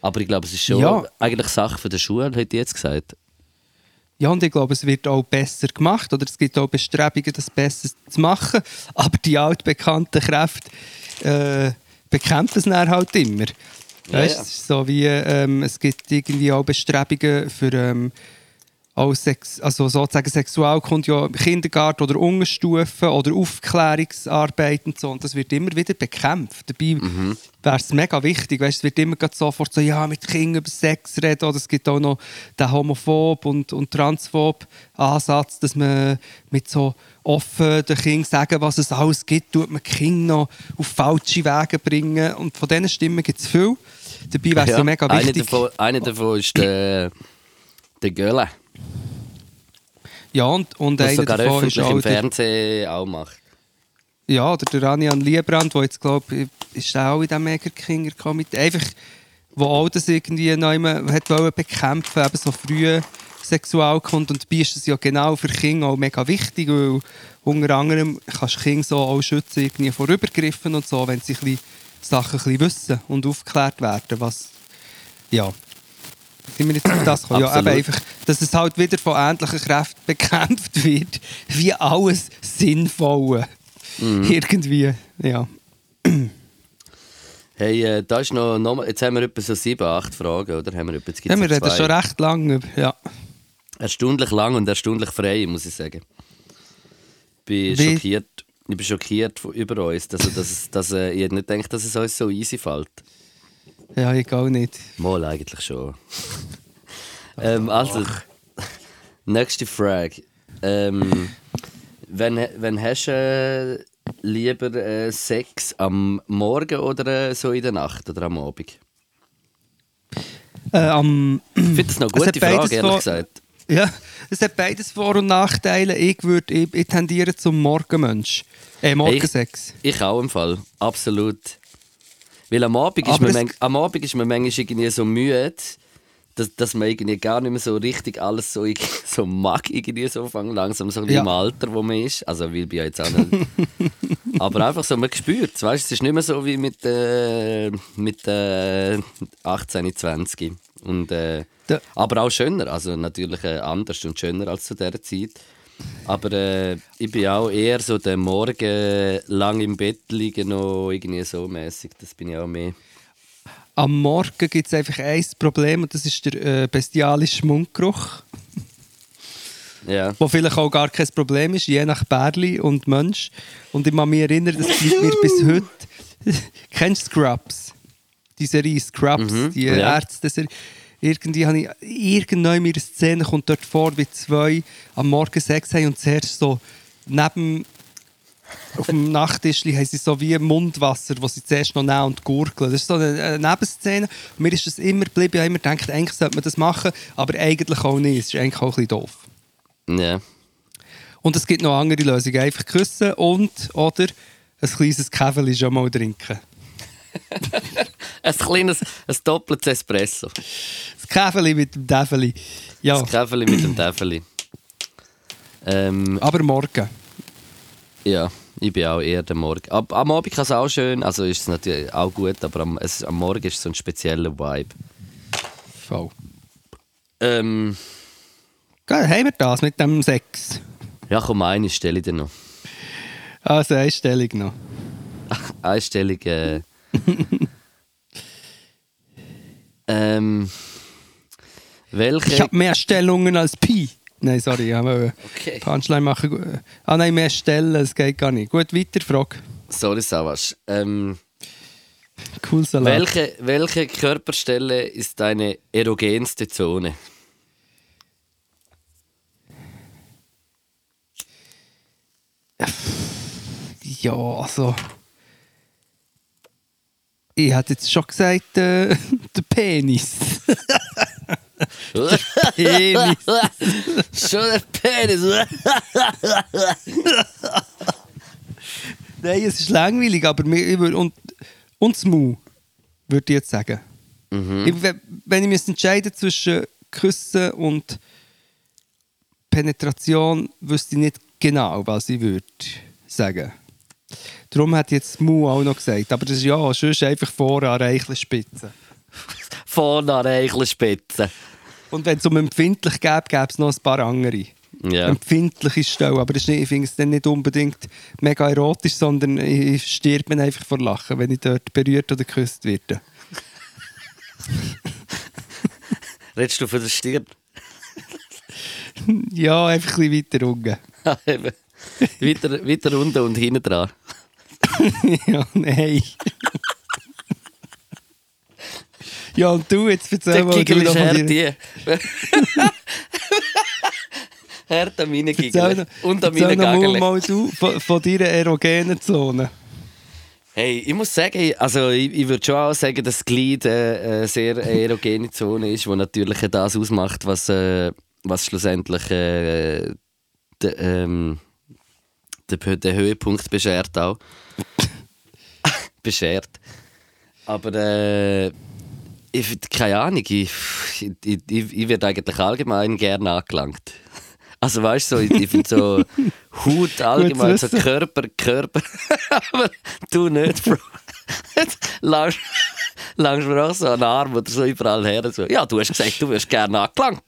Speaker 3: Aber ich glaube, es ist schon
Speaker 2: Ja.
Speaker 3: eigentlich Sache von der Schule, hätte ich jetzt gesagt.
Speaker 2: Ja, und ich glaube, es wird auch besser gemacht oder es gibt auch Bestrebungen, das besser zu machen. Aber die altbekannten Kräfte äh, bekämpfen es dann halt immer.
Speaker 3: Ja,
Speaker 2: weißt,
Speaker 3: ja.
Speaker 2: So wie ähm, es gibt irgendwie auch Bestrebungen für ähm, auch Sex, also sozusagen Sexualkunde ja im Kindergarten oder Unterstufen oder Aufklärungsarbeit und so. Und das wird immer wieder bekämpft. Dabei
Speaker 3: Mhm.
Speaker 2: wäre es mega wichtig. Weißt, es wird immer sofort so, ja, mit Kindern über Sex reden. Oder es gibt auch noch den homophob und, und transphob Ansatz, dass man mit so offen den Kindern sagen, was es alles gibt, tut man die Kinder noch auf falsche Wege bringen. Und von diesen Stimmen gibt es viel. Dabei wäre es ja. mega
Speaker 3: Einer
Speaker 2: wichtig.
Speaker 3: davon, einer davon ist der, der Gölle,
Speaker 2: Ja, und, und einer
Speaker 3: sogar
Speaker 2: davon
Speaker 3: öffentlich
Speaker 2: ist auch
Speaker 3: im Fernsehen auch macht.
Speaker 2: Ja, oder der Ranian Liebrand, der jetzt, glaube ich, ist auch in diesem Megakinger-Komitee. Einfach, wo auch das irgendwie noch immer hat wollen bekämpfen, eben so früh Sexualkunde. Und dabei ist es ja genau für Kinder auch mega wichtig, weil unter anderem kannst du Kinder so auch schützen irgendwie vor Übergriffen und so, wenn sie ein bisschen Sachen ein bisschen wissen und aufgeklärt werden, was, ja... Sind wir jetzt auf das gekommen? Ja, eben einfach, dass es halt wieder von ähnlichen Kräften bekämpft wird, wie alles Sinnvolle.
Speaker 3: Mhm.
Speaker 2: Irgendwie, ja.
Speaker 3: Hey, äh, da ist noch, noch jetzt haben wir etwa so sieben, acht Fragen, oder? Haben wir, etwa, jetzt
Speaker 2: ja wir reden schon recht lange über. Ja.
Speaker 3: Erstaunlich lang und erstaunlich frei, muss ich sagen. Ich bin
Speaker 2: Wie-
Speaker 3: schockiert, ich bin schockiert von- über uns, dass, dass, es- dass äh, ich nicht denkt, dass es uns so easy fällt.
Speaker 2: Ja, ich auch nicht.
Speaker 3: Mal eigentlich schon. ähm, also, nächste Frage. Ähm, wenn, wenn hast du äh, lieber äh, Sex am Morgen oder äh, so in der Nacht oder am Abend?
Speaker 2: Äh, am,
Speaker 3: Ich finde das eine gute Frage, ehrlich gesagt.
Speaker 2: ja, es hat beides Vor- und Nachteile. Ich, würd, ich, ich tendiere zum Morgenmensch. Äh, Morgensex.
Speaker 3: Ich auch im Fall, absolut. Weil am Abend, ist man, am Abend ist man manchmal irgendwie so müde, dass, dass man irgendwie gar nicht mehr so richtig alles so, so mag, irgendwie so fang langsam so
Speaker 2: Ja.
Speaker 3: im Alter, wo man ist. Also will ich ja jetzt auch nicht. Aber einfach so, man spürt es, weißt, es ist nicht mehr so wie mit, äh, mit äh, 18, 20. Und, äh, aber auch schöner, also natürlich äh, anders und schöner als zu dieser Zeit. Aber äh, ich bin auch eher so der Morgen lang im Bett liegen, noch irgendwie so mäßig. Das bin ich auch mehr.
Speaker 2: Am Morgen gibt es einfach ein Problem und das ist der äh, bestialische Mundgeruch.
Speaker 3: Ja.
Speaker 2: Wo vielleicht auch gar kein Problem ist, je nach Bärli und Mensch. Und ich kann mich erinnern, das bleibt mir bis heute. Kennst du Scrubs? Die Serie Scrubs, die
Speaker 3: Mhm. ja.
Speaker 2: Ärzte. Irgendwie habe ich irgendwann in mir eine Szene kommt dort vor, wie zwei am Morgen Sex haben und zuerst so neben auf dem Nachttisch haben sie so wie Mundwasser, das sie zuerst noch nehmen und gurgeln. Das ist so eine, eine Nebenszene. Und mir ist das immer geblieben. Ich habe immer gedacht, eigentlich sollte man das machen, aber eigentlich auch nicht. Es ist eigentlich auch ein bisschen doof.
Speaker 3: ja.
Speaker 2: Und es gibt noch andere Lösungen. Einfach küssen und oder ein kleines Käferli schon mal trinken.
Speaker 3: Ein kleines, ein doppeltes Espresso.
Speaker 2: Das Käferli mit dem Däfeli. Ja,
Speaker 3: Das Käferli mit dem Täfeli. Ähm,
Speaker 2: aber morgen.
Speaker 3: Ja, ich bin auch eher der Morgen. Ab, am Abend kann es auch schön, also ist es natürlich auch gut, aber am, es, am Morgen ist es so ein spezieller Vibe.
Speaker 2: Voll.
Speaker 3: Ähm,
Speaker 2: Geil, haben wir das mit dem Sex?
Speaker 3: ja, komm, eine stelle ich dir noch.
Speaker 2: Also, eine Stellung noch.
Speaker 3: Einstellung. Äh, ähm, welche.
Speaker 2: Ich habe mehr Stellungen als Pi. Nein, sorry, ich habe
Speaker 3: Okay.
Speaker 2: Punchline machen. Ah nein, mehr Stellen, es geht gar nicht. Gut, weiter, Frage.
Speaker 3: Sorry, Savas. Ähm,
Speaker 2: Cool Salat.
Speaker 3: welche, welche Körperstelle ist deine erogenste Zone?
Speaker 2: Ja, also. Ich hätte jetzt schon gesagt, äh, der Penis. Penis.
Speaker 3: Schon der Penis.
Speaker 2: Nein, es ist langweilig, aber mir, ich würd, und, und das Mau, würde ich jetzt sagen. Ich, we- wenn ich mich entscheiden zwischen Küssen und Penetration, wüsste ich nicht genau, was ich würde sagen. Darum hat jetzt Mau auch noch gesagt. Aber das ist ja sonst einfach voran reichlich Spitze.
Speaker 3: Vorne an der Spitze.
Speaker 2: Und wenn es um empfindlich gäbe, gäbe es noch ein paar andere.
Speaker 3: Ja.
Speaker 2: Empfindliche Stellen. Aber das ist nicht, ich finde es dann nicht unbedingt mega erotisch, sondern ich stirb mir einfach vor Lachen, wenn ich dort berührt oder geküsst werde.
Speaker 3: Redest du von der Stirn?
Speaker 2: Ja, einfach ein bisschen weiter unten.
Speaker 3: Weiter, weiter unten und hinten dran.
Speaker 2: Ja, nein. ja, und du, jetzt erzähl mal, du noch
Speaker 3: ist
Speaker 2: von dir.
Speaker 3: Herd an meinen
Speaker 2: noch,
Speaker 3: Und an meinen
Speaker 2: noch mal, du von, von deiner erogenen Zone.
Speaker 3: Hey, ich muss sagen, also ich, ich würde schon auch sagen, dass das Glied äh, eine sehr erogene Zone ist, die natürlich das ausmacht, was, äh, was schlussendlich äh, de, ähm, den, den Höhepunkt beschert auch. beschert. Aber äh, ich, keine Ahnung, ich, ich, ich, ich werde eigentlich allgemein gerne angelangt. Also weißt du, so, ich, ich finde so Haut allgemein, so. Körper, Körper. Aber du nicht, Bro. Langst langst mir auch so einen Arm oder so überall her. So. Ja, du hast gesagt, du wirst gerne angelangt.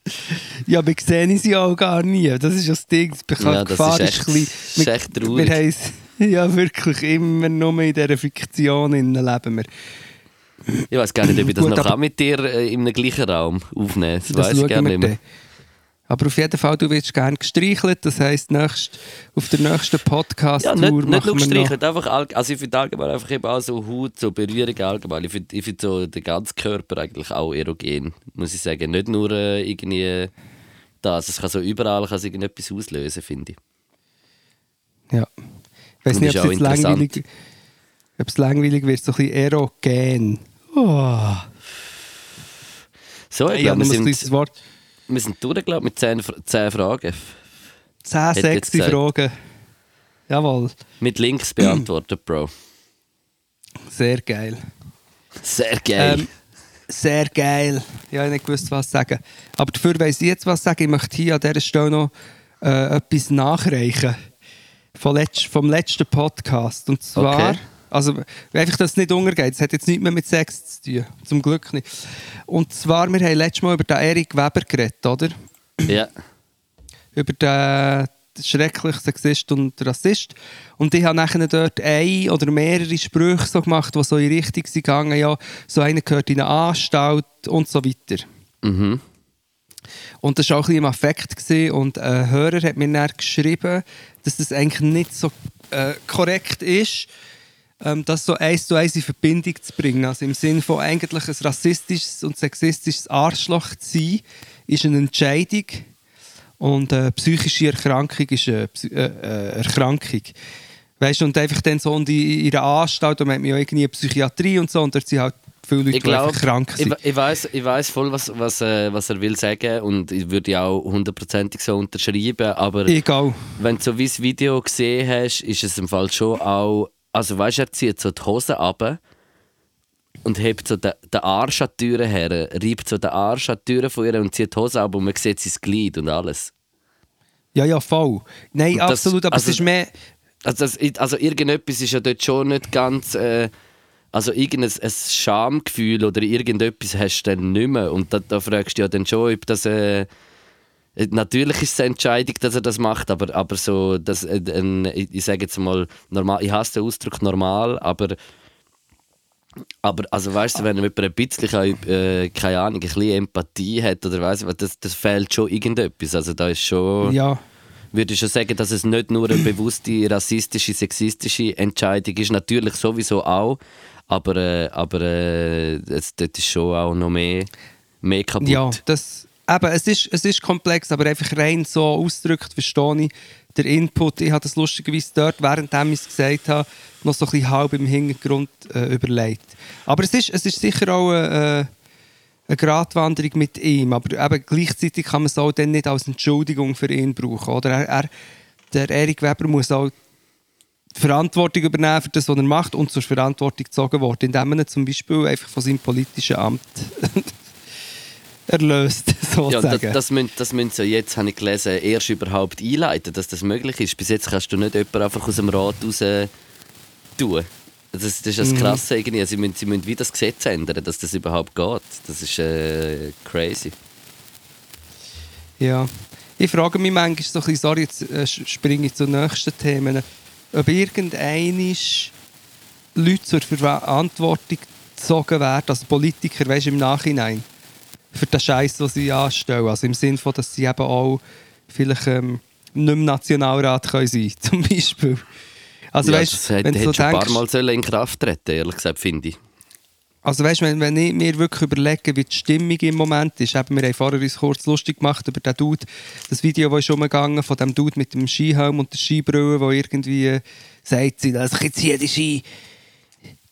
Speaker 2: Ja, wir sehen sie auch gar nie. Das ist das Ding. Die
Speaker 3: Ja, das
Speaker 2: Gefahr
Speaker 3: ist echt-
Speaker 2: ein bisschen-
Speaker 3: das ist echt traurig.
Speaker 2: Wir haben ja wirklich immer nur in dieser Fiktion leben wir.
Speaker 3: Ich weiß gar nicht, ob ich das
Speaker 2: Gut,
Speaker 3: noch
Speaker 2: aber-
Speaker 3: kann mit dir äh, in einem gleichen Raum aufnehmen Das,
Speaker 2: Das
Speaker 3: weiß ich gerne nicht mehr.
Speaker 2: Aber auf jeden Fall, du wirst gerne gestreichelt. Das heisst, nächst, auf der nächsten Podcast-Tour
Speaker 3: Ja, nicht, nicht nur gestreichelt, einfach, also ich finde allgemein einfach eben auch so Haut, so Berührung allgemein. Ich finde ich find so den ganzen Körper eigentlich auch erogen, muss ich sagen. Nicht nur äh, irgendwie das, es kann so überall kann irgendetwas auslösen, finde ich.
Speaker 2: Ja. Ich weiß nicht, ob es langweilig, langweilig wird, so ein bisschen erogen. Oh.
Speaker 3: So, ich
Speaker 2: Ja, nur
Speaker 3: wir
Speaker 2: ein
Speaker 3: sind,
Speaker 2: kleines Wort.
Speaker 3: Wir sind durch, glaub, mit 10, Fra- 10 Fragen.
Speaker 2: Zehn
Speaker 3: Hätte jetzt
Speaker 2: sexy
Speaker 3: gesagt.
Speaker 2: Fragen. Jawohl,
Speaker 3: Mit Links beantwortet, Bro.
Speaker 2: sehr geil.
Speaker 3: Sehr geil.
Speaker 2: Ähm, sehr geil. Ja, ich habe nicht gewusst, was sagen. Aber dafür weiss ich jetzt was sagen. Ich möchte hier an dieser Stelle noch äh, etwas nachreichen. Vom, letz vom letzten Podcast. Und zwar,
Speaker 3: Okay.
Speaker 2: Also einfach, dass es nicht untergeht. Es hat jetzt nichts mehr mit Sex zu tun. Zum Glück nicht. Und zwar, wir haben letztes Mal über den Erik Weber geredet, oder?
Speaker 3: ja.
Speaker 2: über den schrecklichen Sexist und Rassist. Und ich habe nachher dort ein oder mehrere Sprüche so gemacht, die so in Richtung sind gegangen, ja, so einer gehört in eine Anstalt und so weiter.
Speaker 3: Mhm.
Speaker 2: Und das war auch ein bisschen im Affekt. Gewesen. Und ein Hörer hat mir dann geschrieben, dass das eigentlich nicht so äh, korrekt ist, das so eins zu eins in Verbindung zu bringen. Also im Sinne von eigentlich ein rassistisches und sexistisches Arschloch zu sein, ist eine Entscheidung. Und äh, psychische Erkrankung ist eine äh, äh, Erkrankung. Weißt du, und einfach dann so in ihrer Anstalt, da hat man ja irgendwie eine Psychiatrie und so, und dort sind halt viele Leute,
Speaker 3: Ich
Speaker 2: die einfach
Speaker 3: glaube,
Speaker 2: krank
Speaker 3: ich,
Speaker 2: sind.
Speaker 3: ich weiß, ich weiß voll, was, was, äh, was er will sagen und ich würde ja auch hundertprozentig so unterschreiben, aber
Speaker 2: Egal.
Speaker 3: wenn du so wie das Video gesehen hast, ist es im Fall schon auch, also weißt du, er zieht so die Hose ab und hebt so den, den Arsch an die Türe her, reibt so den Arsch an die Türe von ihr und zieht die Hose ab und man sieht sein Glied und alles.
Speaker 2: Ja, ja, voll. Nein,
Speaker 3: das-
Speaker 2: absolut, aber
Speaker 3: also-
Speaker 2: es ist mehr...
Speaker 3: Also, das, also irgendetwas ist ja dort schon nicht ganz... Äh, also irgendein ein Schamgefühl oder irgendetwas hast du dann nicht mehr. Und da, da fragst du ja dann schon, ob das... Äh, Natürlich ist es eine Entscheidung, dass er das macht, aber, aber so, das, äh, ein, ich sage jetzt mal, normal, ich hasse den Ausdruck normal, aber, aber also weißt du, wenn jemand ein bisschen, äh, keine Ahnung, ein bisschen Empathie hat oder weißt das, das fehlt schon irgendetwas. Also da ist schon...
Speaker 2: Ja
Speaker 3: würde ich schon sagen, dass es nicht nur eine bewusste rassistische, sexistische Entscheidung ist. Natürlich sowieso auch, aber, äh, aber äh, es, dort ist schon auch noch mehr, mehr kaputt.
Speaker 2: Ja, das, eben, es, ist, es ist komplex, aber einfach rein so ausgedrückt verstehe ich der Input. Ich habe das lustigerweise dort, während ich es gesagt habe, noch so ein bisschen halb im Hintergrund äh, überlegt. Aber es ist, es ist sicher auch eine, äh, eine Gratwanderung mit ihm, aber eben gleichzeitig kann man es auch dann nicht als Entschuldigung für ihn brauchen. Oder er, er, der Erik Weber muss auch Verantwortung übernehmen für das, was er macht und zur Verantwortung gezogen worden, indem er zum Beispiel einfach von seinem politischen Amt erlöst, sozusagen.
Speaker 3: Ja, das, das, müssen, das müssen sie jetzt, habe ich gelesen, erst überhaupt einleiten, dass das möglich ist. Bis jetzt kannst du nicht jemanden einfach aus dem Rat raus tun. Das, das ist das mhm. Krasse irgendwie. Sie müssen, sie müssen wie das Gesetz ändern, dass das überhaupt geht. Das ist äh, crazy.
Speaker 2: Ja. Ich frage mich manchmal so ein bisschen, sorry, jetzt äh, springe ich zu den nächsten Themen ob irgendeinisch Leute zur Verantwortung gezogen werden, als Politiker, weißt, im Nachhinein, für den Scheiß, den sie anstellen. Also im Sinne von, dass sie eben auch vielleicht ähm, nicht im Nationalrat können sein zum Beispiel.
Speaker 3: Also, ja, weißt, das hätte, wenn du so schon denkst, ein paar Mal in Kraft treten ehrlich gesagt, finde ich.
Speaker 2: Also weißt, wenn, wenn ich mir wirklich überlege, wie die Stimmung im Moment ist, eben, wir haben vorher uns kurz lustig gemacht über den Dude, das Video, das ist umgegangen von dem Dude mit dem Skihelm und der Skibrille, der irgendwie sagt, dass ich jetzt hier die Ski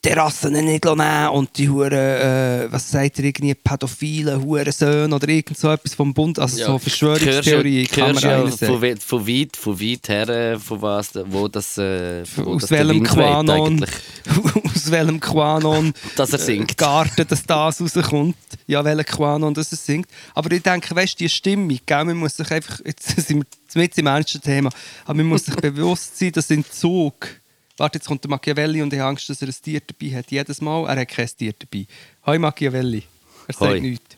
Speaker 2: Terrassen nicht nehmen und die Huren, äh, was sagt er, irgendwie pädophile Hurensöhne oder irgend so etwas vom Bund, also ja, so Verschwörungstheorie
Speaker 3: man ja von, weit, von, weit, von weit her, äh, von was, wo das, äh,
Speaker 2: wo aus das welchem Quanon, aus welchem Quanon
Speaker 3: dass er singt.
Speaker 2: Garten, dass das rauskommt, ja, welcher Quanon, dass er singt. Aber ich denke, weißt du, die Stimmung, gell, man muss sich einfach, jetzt sind wir mit im ernsten Thema, aber man muss sich bewusst sein, dass Entzug Warte, jetzt kommt der Machiavelli und ich habe Angst, dass er ein Tier dabei hat. Jedes Mal, er hat kein Tier dabei. Hoi Machiavelli. Er sagt Hoi. nichts.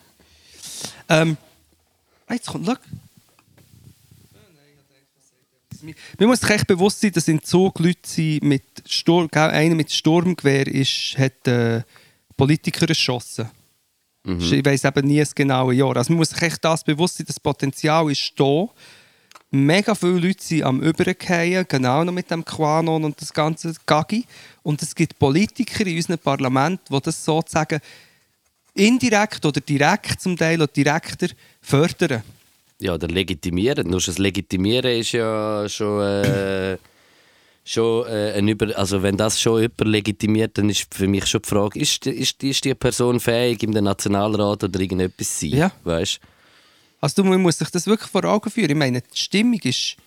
Speaker 2: Ähm, jetzt kommt, schau. Man muss sich echt bewusst sein, dass in Zug Leute sind mit Sturm, einer mit Sturmgewehr ist, hat äh, Politiker erschossen. Mhm. Ich weiß eben nie das genaue Jahr. Also man muss sich echt das bewusst sein, das Potenzial ist da mega viele Leute sind am Übergehen, genau noch mit dem Quanon und das ganze Gagi. Und es gibt Politiker in unserem Parlament, die das sozusagen indirekt oder direkt zum Teil oder direkter fördern.
Speaker 3: Ja, oder legitimieren. Nur das Legitimieren ist ja schon... Äh, schon äh, ein Über also wenn das schon jemand legitimiert, dann ist für mich schon die Frage, ist, ist, ist die Person fähig, im Nationalrat oder irgendetwas zu sein?
Speaker 2: Ja.
Speaker 3: Weißt?
Speaker 2: Also man muss sich das wirklich vor Augen führen. Ich meine, die Stimmung ist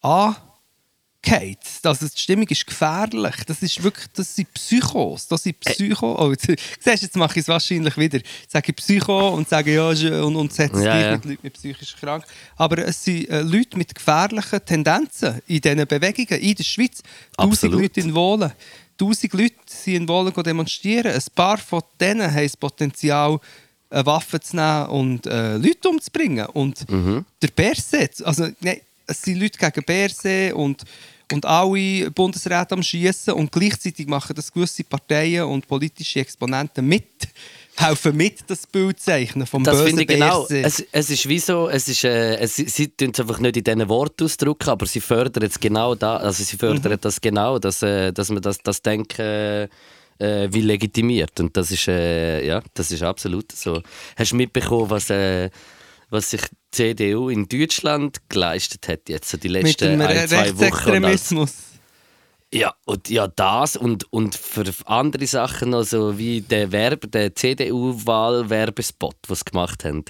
Speaker 2: angeheizt. Also die Stimmung ist gefährlich. Das ist wirklich, das sind Psychos. Das sind Psycho. Oh, jetzt, siehst, jetzt mache ich es wahrscheinlich wieder. Ich sage Psycho und sage ja und, und setze ja, ja. mit Leuten mit psychisch krank. Aber es sind äh, Leute mit gefährlichen Tendenzen in diesen Bewegungen in der Schweiz. Tausend Leute in Wohlen. Tausend Leute sind in Wohlen demonstrieren. Ein paar von denen haben das Potenzial, eine Waffe zu nehmen und äh, Leute umzubringen. Und mhm. der Berse, also nein, es sind Leute gegen Berse und, und alle Bundesräte am Schießen und gleichzeitig machen das gewisse Parteien und politische Exponenten mit helfen mit, das Bild zeichnen vom
Speaker 3: das
Speaker 2: bösen
Speaker 3: ich genau. Es, es ist wie so, es ist, äh, es, sie tun es einfach nicht in diesen Worten ausdrücken, aber sie fördern es genau da, also sie fördern mhm. das genau, dass, äh, dass man das, das Denken äh, wie legitimiert. Und das ist, äh, ja, das ist absolut so. Hast du mitbekommen, was, äh, was sich die CDU in Deutschland geleistet hat, jetzt so die letzten ein, zwei Wochen? Ja, und ja, das und, und für andere Sachen, also wie der Werbe, der CDU-Wahlwerbespot, was sie gemacht haben.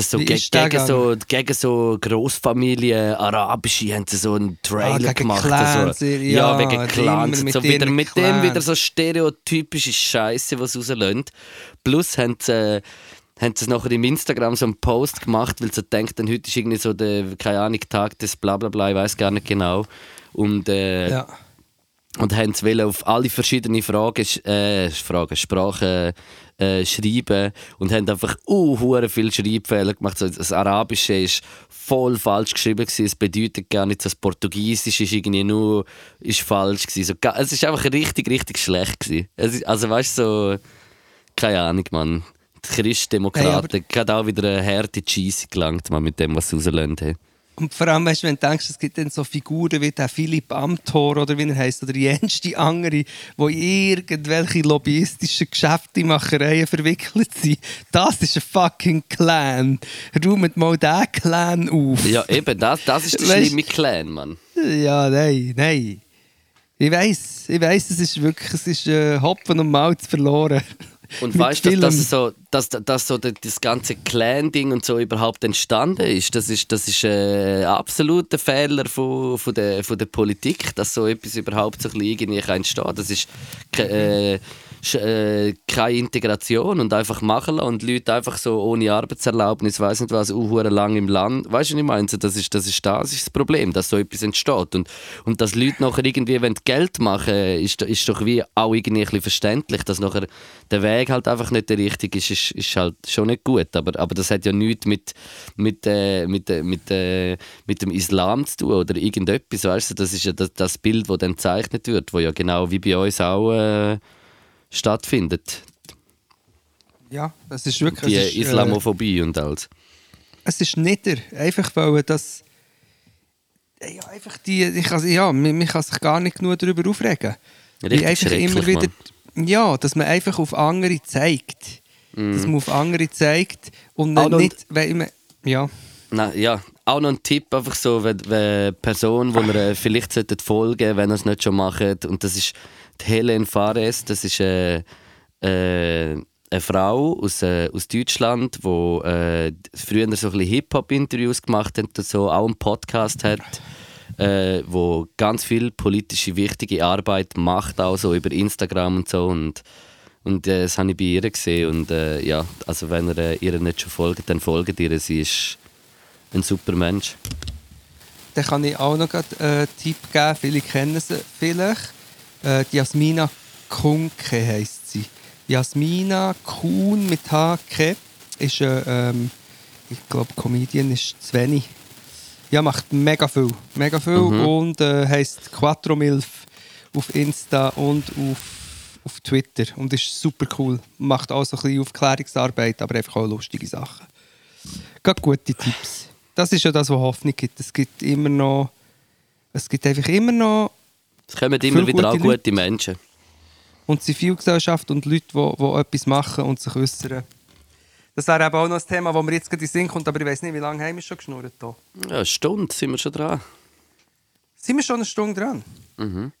Speaker 3: Das so, ge gegen, so gegen so Großfamilien, arabische, haben sie so einen Trailer ah, gemacht.
Speaker 2: Clans,
Speaker 3: so. ja, ja, wegen Clans. Mit so wieder mit dem wieder so stereotypische Scheiße, was rauslösen. Plus haben sie, haben sie nachher im Instagram so einen Post gemacht, weil sie denken, dann heute ist irgendwie so der, keine Ahnung, Tag des Blablabla, ich weiß gar nicht genau. Und, äh,
Speaker 2: Ja.
Speaker 3: und haben es auf alle verschiedenen Fragen, äh, Fragen Sprachen äh, schreiben und haben einfach uh, hure viel Schreibfehler gemacht. So, das Arabische ist voll falsch geschrieben gewesen. Es bedeutet gar nicht, das Portugiesisch ist irgendwie nur ist falsch gewesen. So, es ist einfach richtig, richtig schlecht gewesen. Es ist, also weißt du so, keine Ahnung, Mann. Die Christdemokraten hey, hat auch wieder eine harte Cheese gelangt, man, mit dem, was sie rauslassen haben.
Speaker 2: Und vor allem, weißt, wenn du denkst, es gibt dann so Figuren wie der Philipp Amthor oder wie er heißt oder andere, die in irgendwelche lobbyistischen Geschäftemachereien verwickelt sind. Das ist ein fucking Clan. Räumt mal diesen Clan auf.
Speaker 3: Ja, eben, das, das ist der
Speaker 2: Weißt-
Speaker 3: schlimme Clan, Mann.
Speaker 2: Ja, nein, nein. Ich weiß, ich weiß, es ist wirklich, es ist äh, Hopfen und Malz verloren.
Speaker 3: Und weißt du, dass, so, dass, dass so das- ganze Clan-Ding und so überhaupt entstanden ist, das ist, das ist ein absoluter Fehler von, von, der, von der Politik, dass so etwas überhaupt so ein bisschen irgendwie kann entstehen Das ist äh, äh, keine Integration und einfach machen lassen und Leute einfach so ohne Arbeitserlaubnis, weiß nicht was, uh, lang im Land. Weißt du, was ich meine? Das ist, das ist das ist das Problem, dass so etwas entsteht. Und, und dass Leute nachher irgendwie Geld machen ist, ist doch wie auch irgendwie ein verständlich, dass nachher der Weg halt einfach nicht der richtige ist, ist, ist halt schon nicht gut. Aber, aber das hat ja nichts mit, mit, äh, mit, äh, mit, äh, mit dem Islam zu tun oder irgendetwas, weißt du? Das ist ja das, das Bild, das dann gezeichnet wird, wo ja genau wie bei uns auch äh, stattfindet.
Speaker 2: Ja, das ist wirklich.
Speaker 3: Die
Speaker 2: ist, äh,
Speaker 3: Islamophobie und alles.
Speaker 2: es ist nieder. Einfach weil das. Ja, einfach die. Ich kann, ja, man, man kann sich gar nicht genug darüber aufregen.
Speaker 3: Richtig
Speaker 2: einfach immer wieder.
Speaker 3: Mann.
Speaker 2: Ja, dass man einfach auf andere zeigt. Dass man auf andere zeigt und
Speaker 3: Mhm. Auch noch-
Speaker 2: nicht. Weil man, ja.
Speaker 3: Na, ja, auch noch ein Tipp, einfach so, wenn, wenn Person, die ihr äh, vielleicht solltet folgen wenn ihr es nicht schon macht. Und das ist Helen Fares, das ist äh, äh, eine Frau aus, aus Deutschland, die äh, früher so ein bisschen Hip-Hop-Interviews gemacht hat und so auch einen Podcast hat, äh, wo ganz viel politische wichtige Arbeit macht, auch so über Instagram und so. Und, und äh, das habe ich bei ihr gesehen. Und äh, ja, also wenn ihr äh, ihr nicht schon folgt, dann folgt ihr. Sie ist ein super Mensch.
Speaker 2: Dann kann ich auch noch grad, äh, einen Tipp geben. Viele kennen sie vielleicht. Äh, Jasmina Kunke heisst sie. Jasmina Kuhn mit HK ist eine, ähm, ich glaube, Comedian ist wenig. Ja, macht mega viel. Mega viel und äh, heisst Quattro Milf auf Insta und auf, auf Twitter. Und ist super cool. Macht auch so ein bisschen Aufklärungsarbeit, aber einfach auch lustige Sachen. Gerade gute Tipps. Das ist ja das, was Hoffnung gibt. Es gibt immer noch. Es gibt einfach immer noch.
Speaker 3: Es kommen immer wieder auch
Speaker 2: gute
Speaker 3: gute Menschen.
Speaker 2: Und Zivilgesellschaft und Leute, die, die etwas machen und sich äußern. Das wäre eben auch noch ein Thema, das mir jetzt gerade in den Sinn kommt, aber ich weiß nicht, wie lange haben wir schon geschnurrt hier?
Speaker 3: Ja, eine Stunde sind wir schon dran.
Speaker 2: Sind wir schon eine Stunde dran?
Speaker 3: Mhm.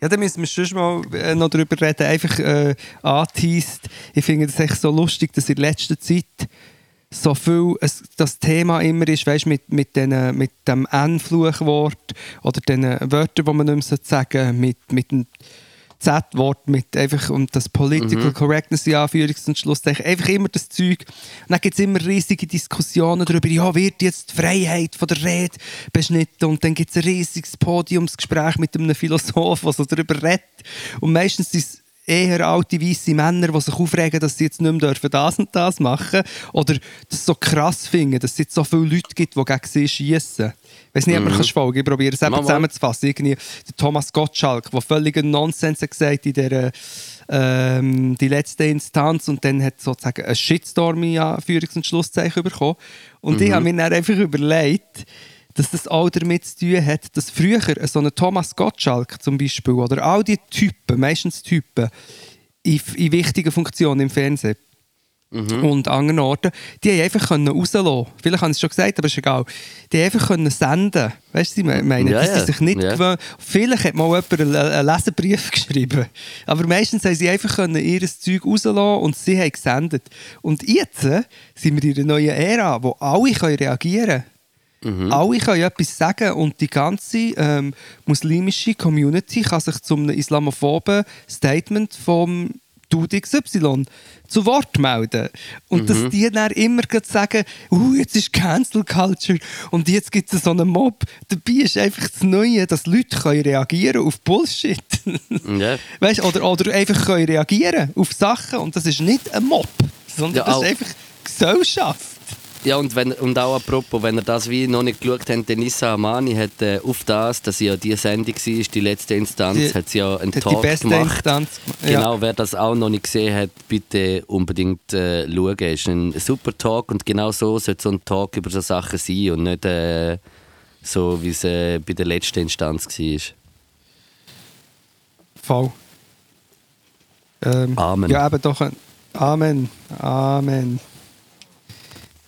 Speaker 2: Ja, dann müssen wir schon mal äh, noch darüber reden. Einfach äh, angeteased. Ich finde es echt so lustig, dass in letzter Zeit so viel es, das Thema immer ist, weißt, mit, mit, den, mit dem N-Fluchwort oder den Wörtern, die man nicht mehr sagen sollte, mit, mit dem Z-Wort, mit einfach um das Political Correctness in Anführungs- und Schlusszeichen, einfach immer das Zeug. Und dann gibt es immer riesige Diskussionen darüber, ja, wird jetzt die Freiheit von der Rede beschnitten und dann gibt es ein riesiges Podiumsgespräch mit einem Philosoph, der so darüber redet. Und meistens es eher alte weiße Männer, die sich aufregen, dass sie jetzt nicht mehr dürfen das und das machen oder das so krass finden, dass es jetzt so viele Leute gibt, die gegen sie schießen. Ich weiß nicht, ob du kannst folgen Ich probiere es eben zusammenzufassen. Irgendwie der Thomas Gottschalk, der völligen Nonsens hat gesagt in der ähm, die letzte Instanz und dann hat sozusagen ein Shitstorm in Anführungs- und Schlusszeichen bekommen. Und ich habe mir dann einfach überlegt, dass das auch damit zu tun hat, dass früher so ein Thomas Gottschalk zum Beispiel oder all die Typen, meistens Typen, in, in wichtigen Funktionen im Fernsehen und an anderen Orten, die haben einfach können rauslassen Vielleicht haben sie es schon gesagt, aber ist egal. Die haben einfach können senden Weißt du, ich meine?
Speaker 3: Ja,
Speaker 2: dass sie sich nicht
Speaker 3: Ja.
Speaker 2: gewöhnt. Vielleicht hat mal jemand einen, Leserbrief geschrieben. Aber meistens haben sie einfach können ihr Zeug rauslassen und sie haben gesendet. Und jetzt sind wir in einer neuen Ära, wo alle können reagieren können. Alle können etwas sagen und die ganze ähm, muslimische Community kann sich zum islamophoben Statement vom Dude XY zu Wort melden. Und dass die dann immer sagen, uh, jetzt ist Cancel Culture und jetzt gibt es so einen Mob. Dabei ist einfach das Neue, dass Leute können reagieren auf Bullshit.
Speaker 3: Ja.
Speaker 2: Weißt, oder, oder einfach können reagieren auf Sachen und das ist nicht ein Mob, sondern
Speaker 3: Ja,
Speaker 2: das ist einfach Gesellschaft.
Speaker 3: Ja, und, wenn, und auch apropos, wenn ihr das wie noch nicht geschaut habt, Denisa Amani hat äh, auf das, dass sie ja die Sendung war, die letzte Instanz,
Speaker 2: Die-
Speaker 3: hat sie ja einen
Speaker 2: Die
Speaker 3: Talk
Speaker 2: beste
Speaker 3: gemacht.
Speaker 2: Instanz. Ja.
Speaker 3: Genau, wer das auch noch nicht gesehen hat, bitte unbedingt äh, schauen. Es ist ein super Talk und genau so sollte so ein Talk über so Sachen sein und nicht äh, so, wie es äh, bei der letzten Instanz war.
Speaker 2: Voll. Ähm,
Speaker 3: Amen.
Speaker 2: Ja, eben doch. ein- Amen. Amen.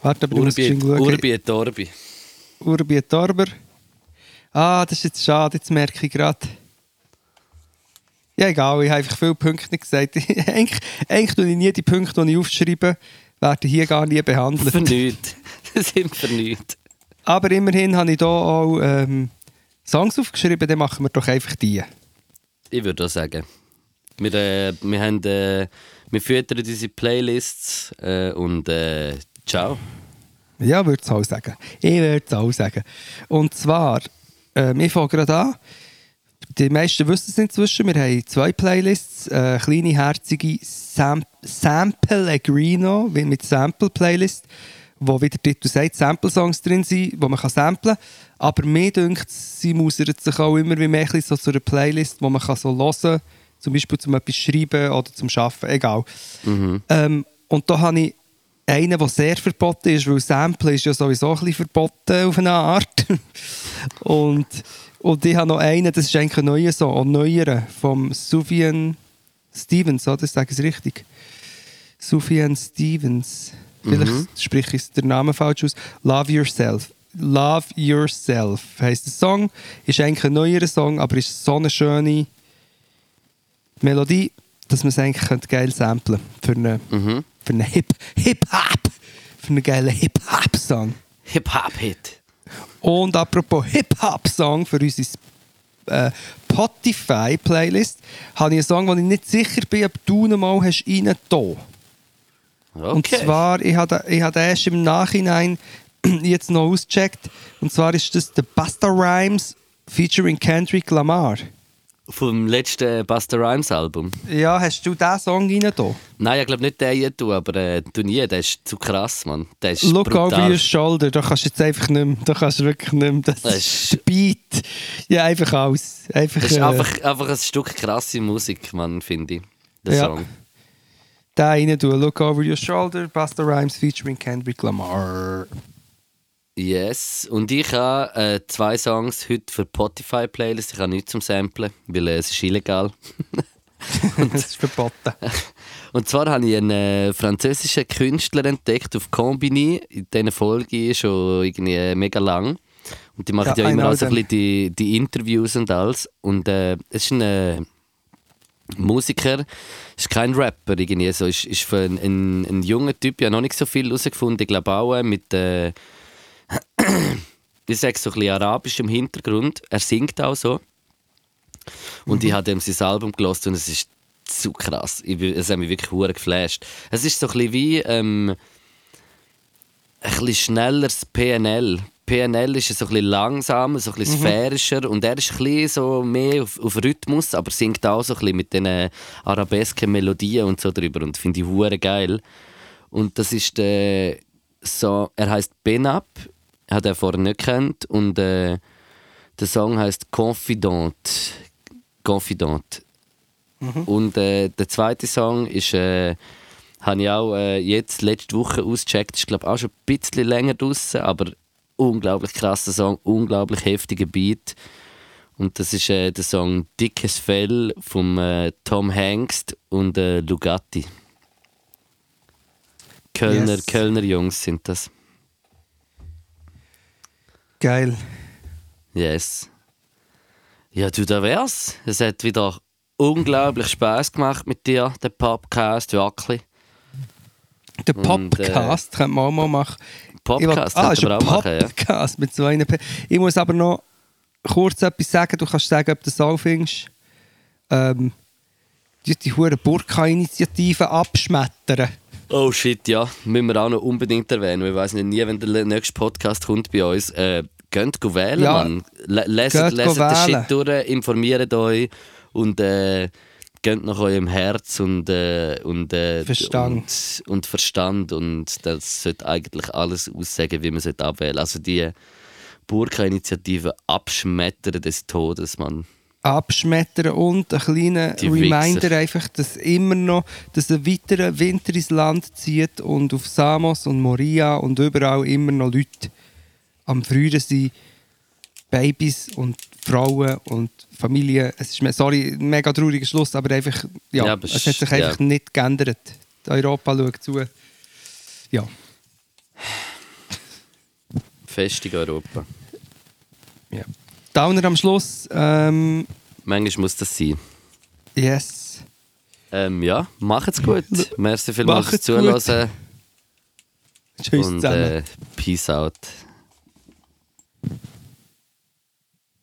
Speaker 2: Warte, aber du musst
Speaker 3: Urbi. Urbi et Orbi.
Speaker 2: Urbi et Orber. Ah, das ist jetzt schade, jetzt merke ich gerade. Ja, egal, ich habe einfach viele Punkte nicht gesagt. eigentlich, eigentlich tue ich nie die Punkte, die ich aufschreibe, werden hier gar nie behandelt.
Speaker 3: Für nichts. Das sind für nichts.
Speaker 2: Aber immerhin habe ich hier auch ähm, Songs aufgeschrieben, dann machen wir doch einfach die.
Speaker 3: Ich würde auch sagen. Wir, äh, wir, haben, äh, wir füttern diese Playlists äh, und äh, ciao.
Speaker 2: Ja, würde es auch sagen. Ich würde es auch sagen. Und zwar, ähm, ich fange gerade an. Die meisten wissen es inzwischen, wir haben zwei Playlists. Äh, kleine, herzige Sam Sample Agrino mit Sample-Playlist, wo, wie der Titel sagt, Sample-Songs drin sind, die man kann samplen kann. Aber mir denkt, sie mausert sich auch immer wie mehr so zu einer Playlist, wo man kann so hören kann, zum Beispiel zum etwas schreiben oder zum Arbeiten, egal. Ähm, und da habe ich einen, der sehr verboten ist, weil Sample ist ja sowieso ein bisschen verboten auf eine Art. und, und ich habe noch einen, das ist eigentlich ein neuer Song, ein neuerer, vom Sufjan Stevens, oder? Sage ich es richtig? Sufjan Stevens. Vielleicht spreche ich den Namen falsch aus. Love Yourself. Love Yourself heisst der Song. Ist eigentlich ein neuerer Song, aber ist so eine schöne Melodie, dass man es eigentlich könnte geil samplen für einen, für einen Hip- Hip-Hop. für einen geilen Hip-Hop-Song.
Speaker 3: Hip-Hop-Hit.
Speaker 2: Und apropos Hip-Hop-Song für unsere äh, Spotify-Playlist habe ich einen Song, wo ich nicht sicher bin, ob du ihn mal hast reingetan
Speaker 3: Okay.
Speaker 2: Und zwar, ich habe ich habe den erst im Nachhinein jetzt noch ausgecheckt. Und zwar ist das der Busta Rhymes featuring Kendrick Lamar.
Speaker 3: Vom letzten Buster Rhymes Album.
Speaker 2: Ja, hast du diesen Song reingetan?
Speaker 3: Nein, ich glaube nicht den hier, aber äh, du nie, der ist zu krass, Mann. Der ist
Speaker 2: Look
Speaker 3: brutal.
Speaker 2: over your shoulder, da kannst du jetzt einfach nicht mehr, da kannst du wirklich nicht mehr. Das,
Speaker 3: Das
Speaker 2: ist der Beat. Ja, einfach alles. Einfach,
Speaker 3: Das ist
Speaker 2: äh,
Speaker 3: einfach, einfach ein Stück krasse Musik, Mann, finde ich. Der
Speaker 2: Ja.
Speaker 3: Song.
Speaker 2: den rein tun. Look over your shoulder, Busta Rhymes featuring Kendrick Lamar.
Speaker 3: Yes. Und ich habe äh, zwei Songs heute für die Spotify-Playlist. Ich habe nichts zum Samplen, weil äh, es ist illegal.
Speaker 2: das ist verboten.
Speaker 3: Und zwar habe ich einen äh, französischen Künstler entdeckt auf Combini. In dieser Folge ist schon irgendwie äh, mega lang. Und die machen
Speaker 2: Ja,
Speaker 3: ja, immer
Speaker 2: know
Speaker 3: auch so ein bisschen die, die Interviews und alles. Und äh, es ist ein äh, Musiker, ist kein Rapper irgendwie. So, ist, ist für ein, ein, ein junger Typ ja noch nicht so viel herausgefunden. Ich glaube auch mit. Äh, ich sage so ein bisschen arabischem Hintergrund. Er singt auch so. Und ich habe ihm sein Album gelost und es ist zu krass. Ich, es hat mich wirklich hure geflasht. Es ist so ein bisschen wie ähm, ein bisschen schnelleres PNL. PNL ist so ein bisschen langsamer, so ein bisschen sphärischer und er ist ein bisschen so mehr auf, auf Rhythmus, aber singt auch so ein bisschen mit diesen arabesken Melodien und so drüber und finde ich hure geil. Und das ist der so, er heißt Benab, hat er vorher nicht kennt und äh, der Song heißt Confident. Confident. Und äh, der zweite Song ist, äh, habe ich auch äh, jetzt letzte Woche ausgecheckt. Ist glaube auch schon ein bisschen länger draußen, aber unglaublich krasser Song, unglaublich heftiger Beat. Und das ist äh, der Song Dickes Fell von äh, Tom Hanks und äh, Lugatti. Kölner,
Speaker 2: Yes.
Speaker 3: Kölner Jungs sind das.
Speaker 2: Geil.
Speaker 3: Yes. Ja, du, da wär's. Es hat wieder unglaublich Spaß gemacht mit dir, der Podcast, wirklich.
Speaker 2: Der
Speaker 3: Und, äh,
Speaker 2: Podcast könnte man auch mal machen.
Speaker 3: Podcast
Speaker 2: ah, ist ein
Speaker 3: auch machen, ja.
Speaker 2: Podcast mit so einer P Ich muss aber noch kurz etwas sagen. Du kannst sagen, ob du das auch findest. Ähm, die, die hure Burka-Initiative abschmettern.
Speaker 3: Oh shit, ja. Müssen wir auch noch unbedingt erwähnen. Ich weiß nicht, nie, wenn der nächste Podcast kommt bei uns. Äh, geht wählen,
Speaker 2: Ja,
Speaker 3: Mann. Le leset den. Shit durch, informiert euch und äh, geht nach eurem Herz und, äh, und, äh,
Speaker 2: Verstand.
Speaker 3: Und, und Verstand. Und das sollte eigentlich alles aussagen, wie man sollte abwählen Also die Burka-Initiative abschmettern des Todes, Mann.
Speaker 2: Abschmettern und ein kleiner
Speaker 3: Die
Speaker 2: Reminder
Speaker 3: Wichser.
Speaker 2: einfach, dass immer noch, dass ein weiterer Winter ins Land zieht und auf Samos und Moria und überall immer noch Leute am Frieren sind, Babys und Frauen und Familien. Es ist, sorry, ein mega trauriger Schluss, aber einfach, ja,
Speaker 3: Ja, aber
Speaker 2: es hat sich
Speaker 3: ja.
Speaker 2: einfach nicht geändert. Europa schaut zu. Ja,
Speaker 3: Festung Europa.
Speaker 2: ja. Downer am Schluss, ähm,
Speaker 3: Manchmal muss das sein.
Speaker 2: yes.
Speaker 3: Ähm, ja, macht's gut. Merci vielmals fürs. Zuhören.
Speaker 2: Tschüss
Speaker 3: Und
Speaker 2: zusammen.
Speaker 3: äh, Peace out.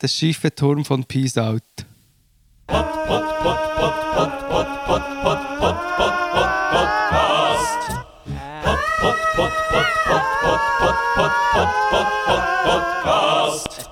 Speaker 2: Der schiefe Turm von Peace Out.
Speaker 4: Podcast.